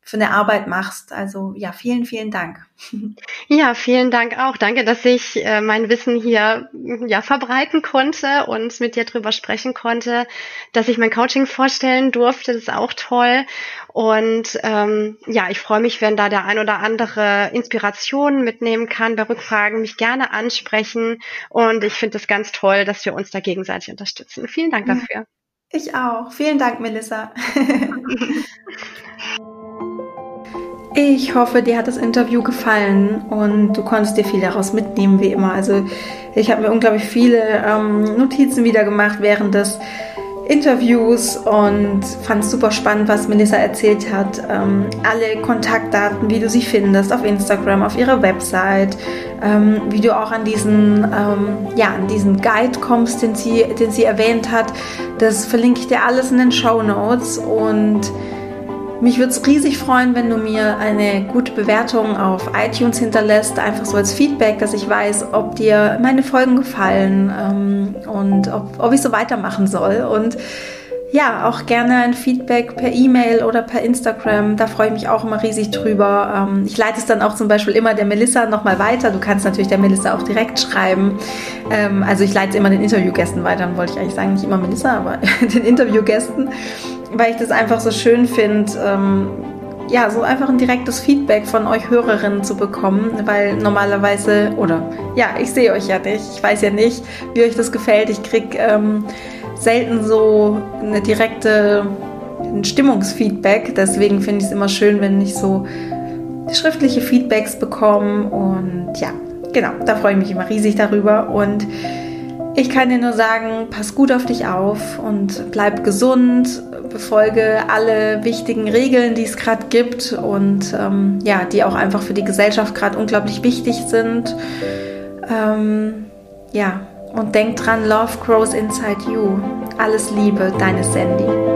A: für eine Arbeit machst. Also ja, vielen, vielen Dank.
B: Ja, vielen Dank auch. Danke, dass ich äh, mein Wissen hier ja verbreiten konnte und mit dir drüber sprechen konnte, dass ich mein Coaching vorstellen durfte. Das ist auch toll. Und ähm, ja, ich freue mich, wenn da der ein oder andere Inspiration mitnehmen kann. Bei Rückfragen mich gerne ansprechen. Und ich finde es ganz toll, dass wir uns da gegenseitig unterstützen. Vielen Dank dafür.
A: Ich auch. Vielen Dank, Melissa. Ich hoffe, dir hat das Interview gefallen und du konntest dir viel daraus mitnehmen, wie immer. Also ich habe mir unglaublich viele ähm, Notizen wieder gemacht während des Interviews und fand es super spannend, was Melissa erzählt hat. Ähm, alle Kontaktdaten, wie du sie findest auf Instagram, auf ihrer Website, ähm, wie du auch an diesen, ähm, ja, an diesen Guide kommst, den sie, den sie erwähnt hat, das verlinke ich dir alles in den Show Notes und mich würde es riesig freuen, wenn du mir eine gute Bewertung auf iTunes hinterlässt, einfach so als Feedback, dass ich weiß, ob dir meine Folgen gefallen ähm, und ob, ob ich so weitermachen soll. Und ja, auch gerne ein Feedback per E-Mail oder per Instagram. Da freue ich mich auch immer riesig drüber. Ähm, ich leite es dann auch zum Beispiel immer der Melissa nochmal weiter. Du kannst natürlich der Melissa auch direkt schreiben. Ähm, also ich leite es immer den Interviewgästen weiter. Dann wollte ich eigentlich sagen, nicht immer Melissa, aber den Interviewgästen weil ich das einfach so schön finde, ähm, ja, so einfach ein direktes Feedback von euch Hörerinnen zu bekommen, weil normalerweise, oder ja, ich sehe euch ja nicht, ich weiß ja nicht, wie euch das gefällt. Ich kriege ähm, selten so eine direkte ein Stimmungsfeedback, deswegen finde ich es immer schön, wenn ich so schriftliche Feedbacks bekomme. Und ja, genau, da freue ich mich immer riesig darüber. Und ich kann dir nur sagen, pass gut auf dich auf und bleib gesund, befolge alle wichtigen Regeln, die es gerade gibt und ähm, ja, die auch einfach für die Gesellschaft gerade unglaublich wichtig sind. Ähm, ja, und denk dran, Love grows inside you. Alles Liebe, deine Sandy.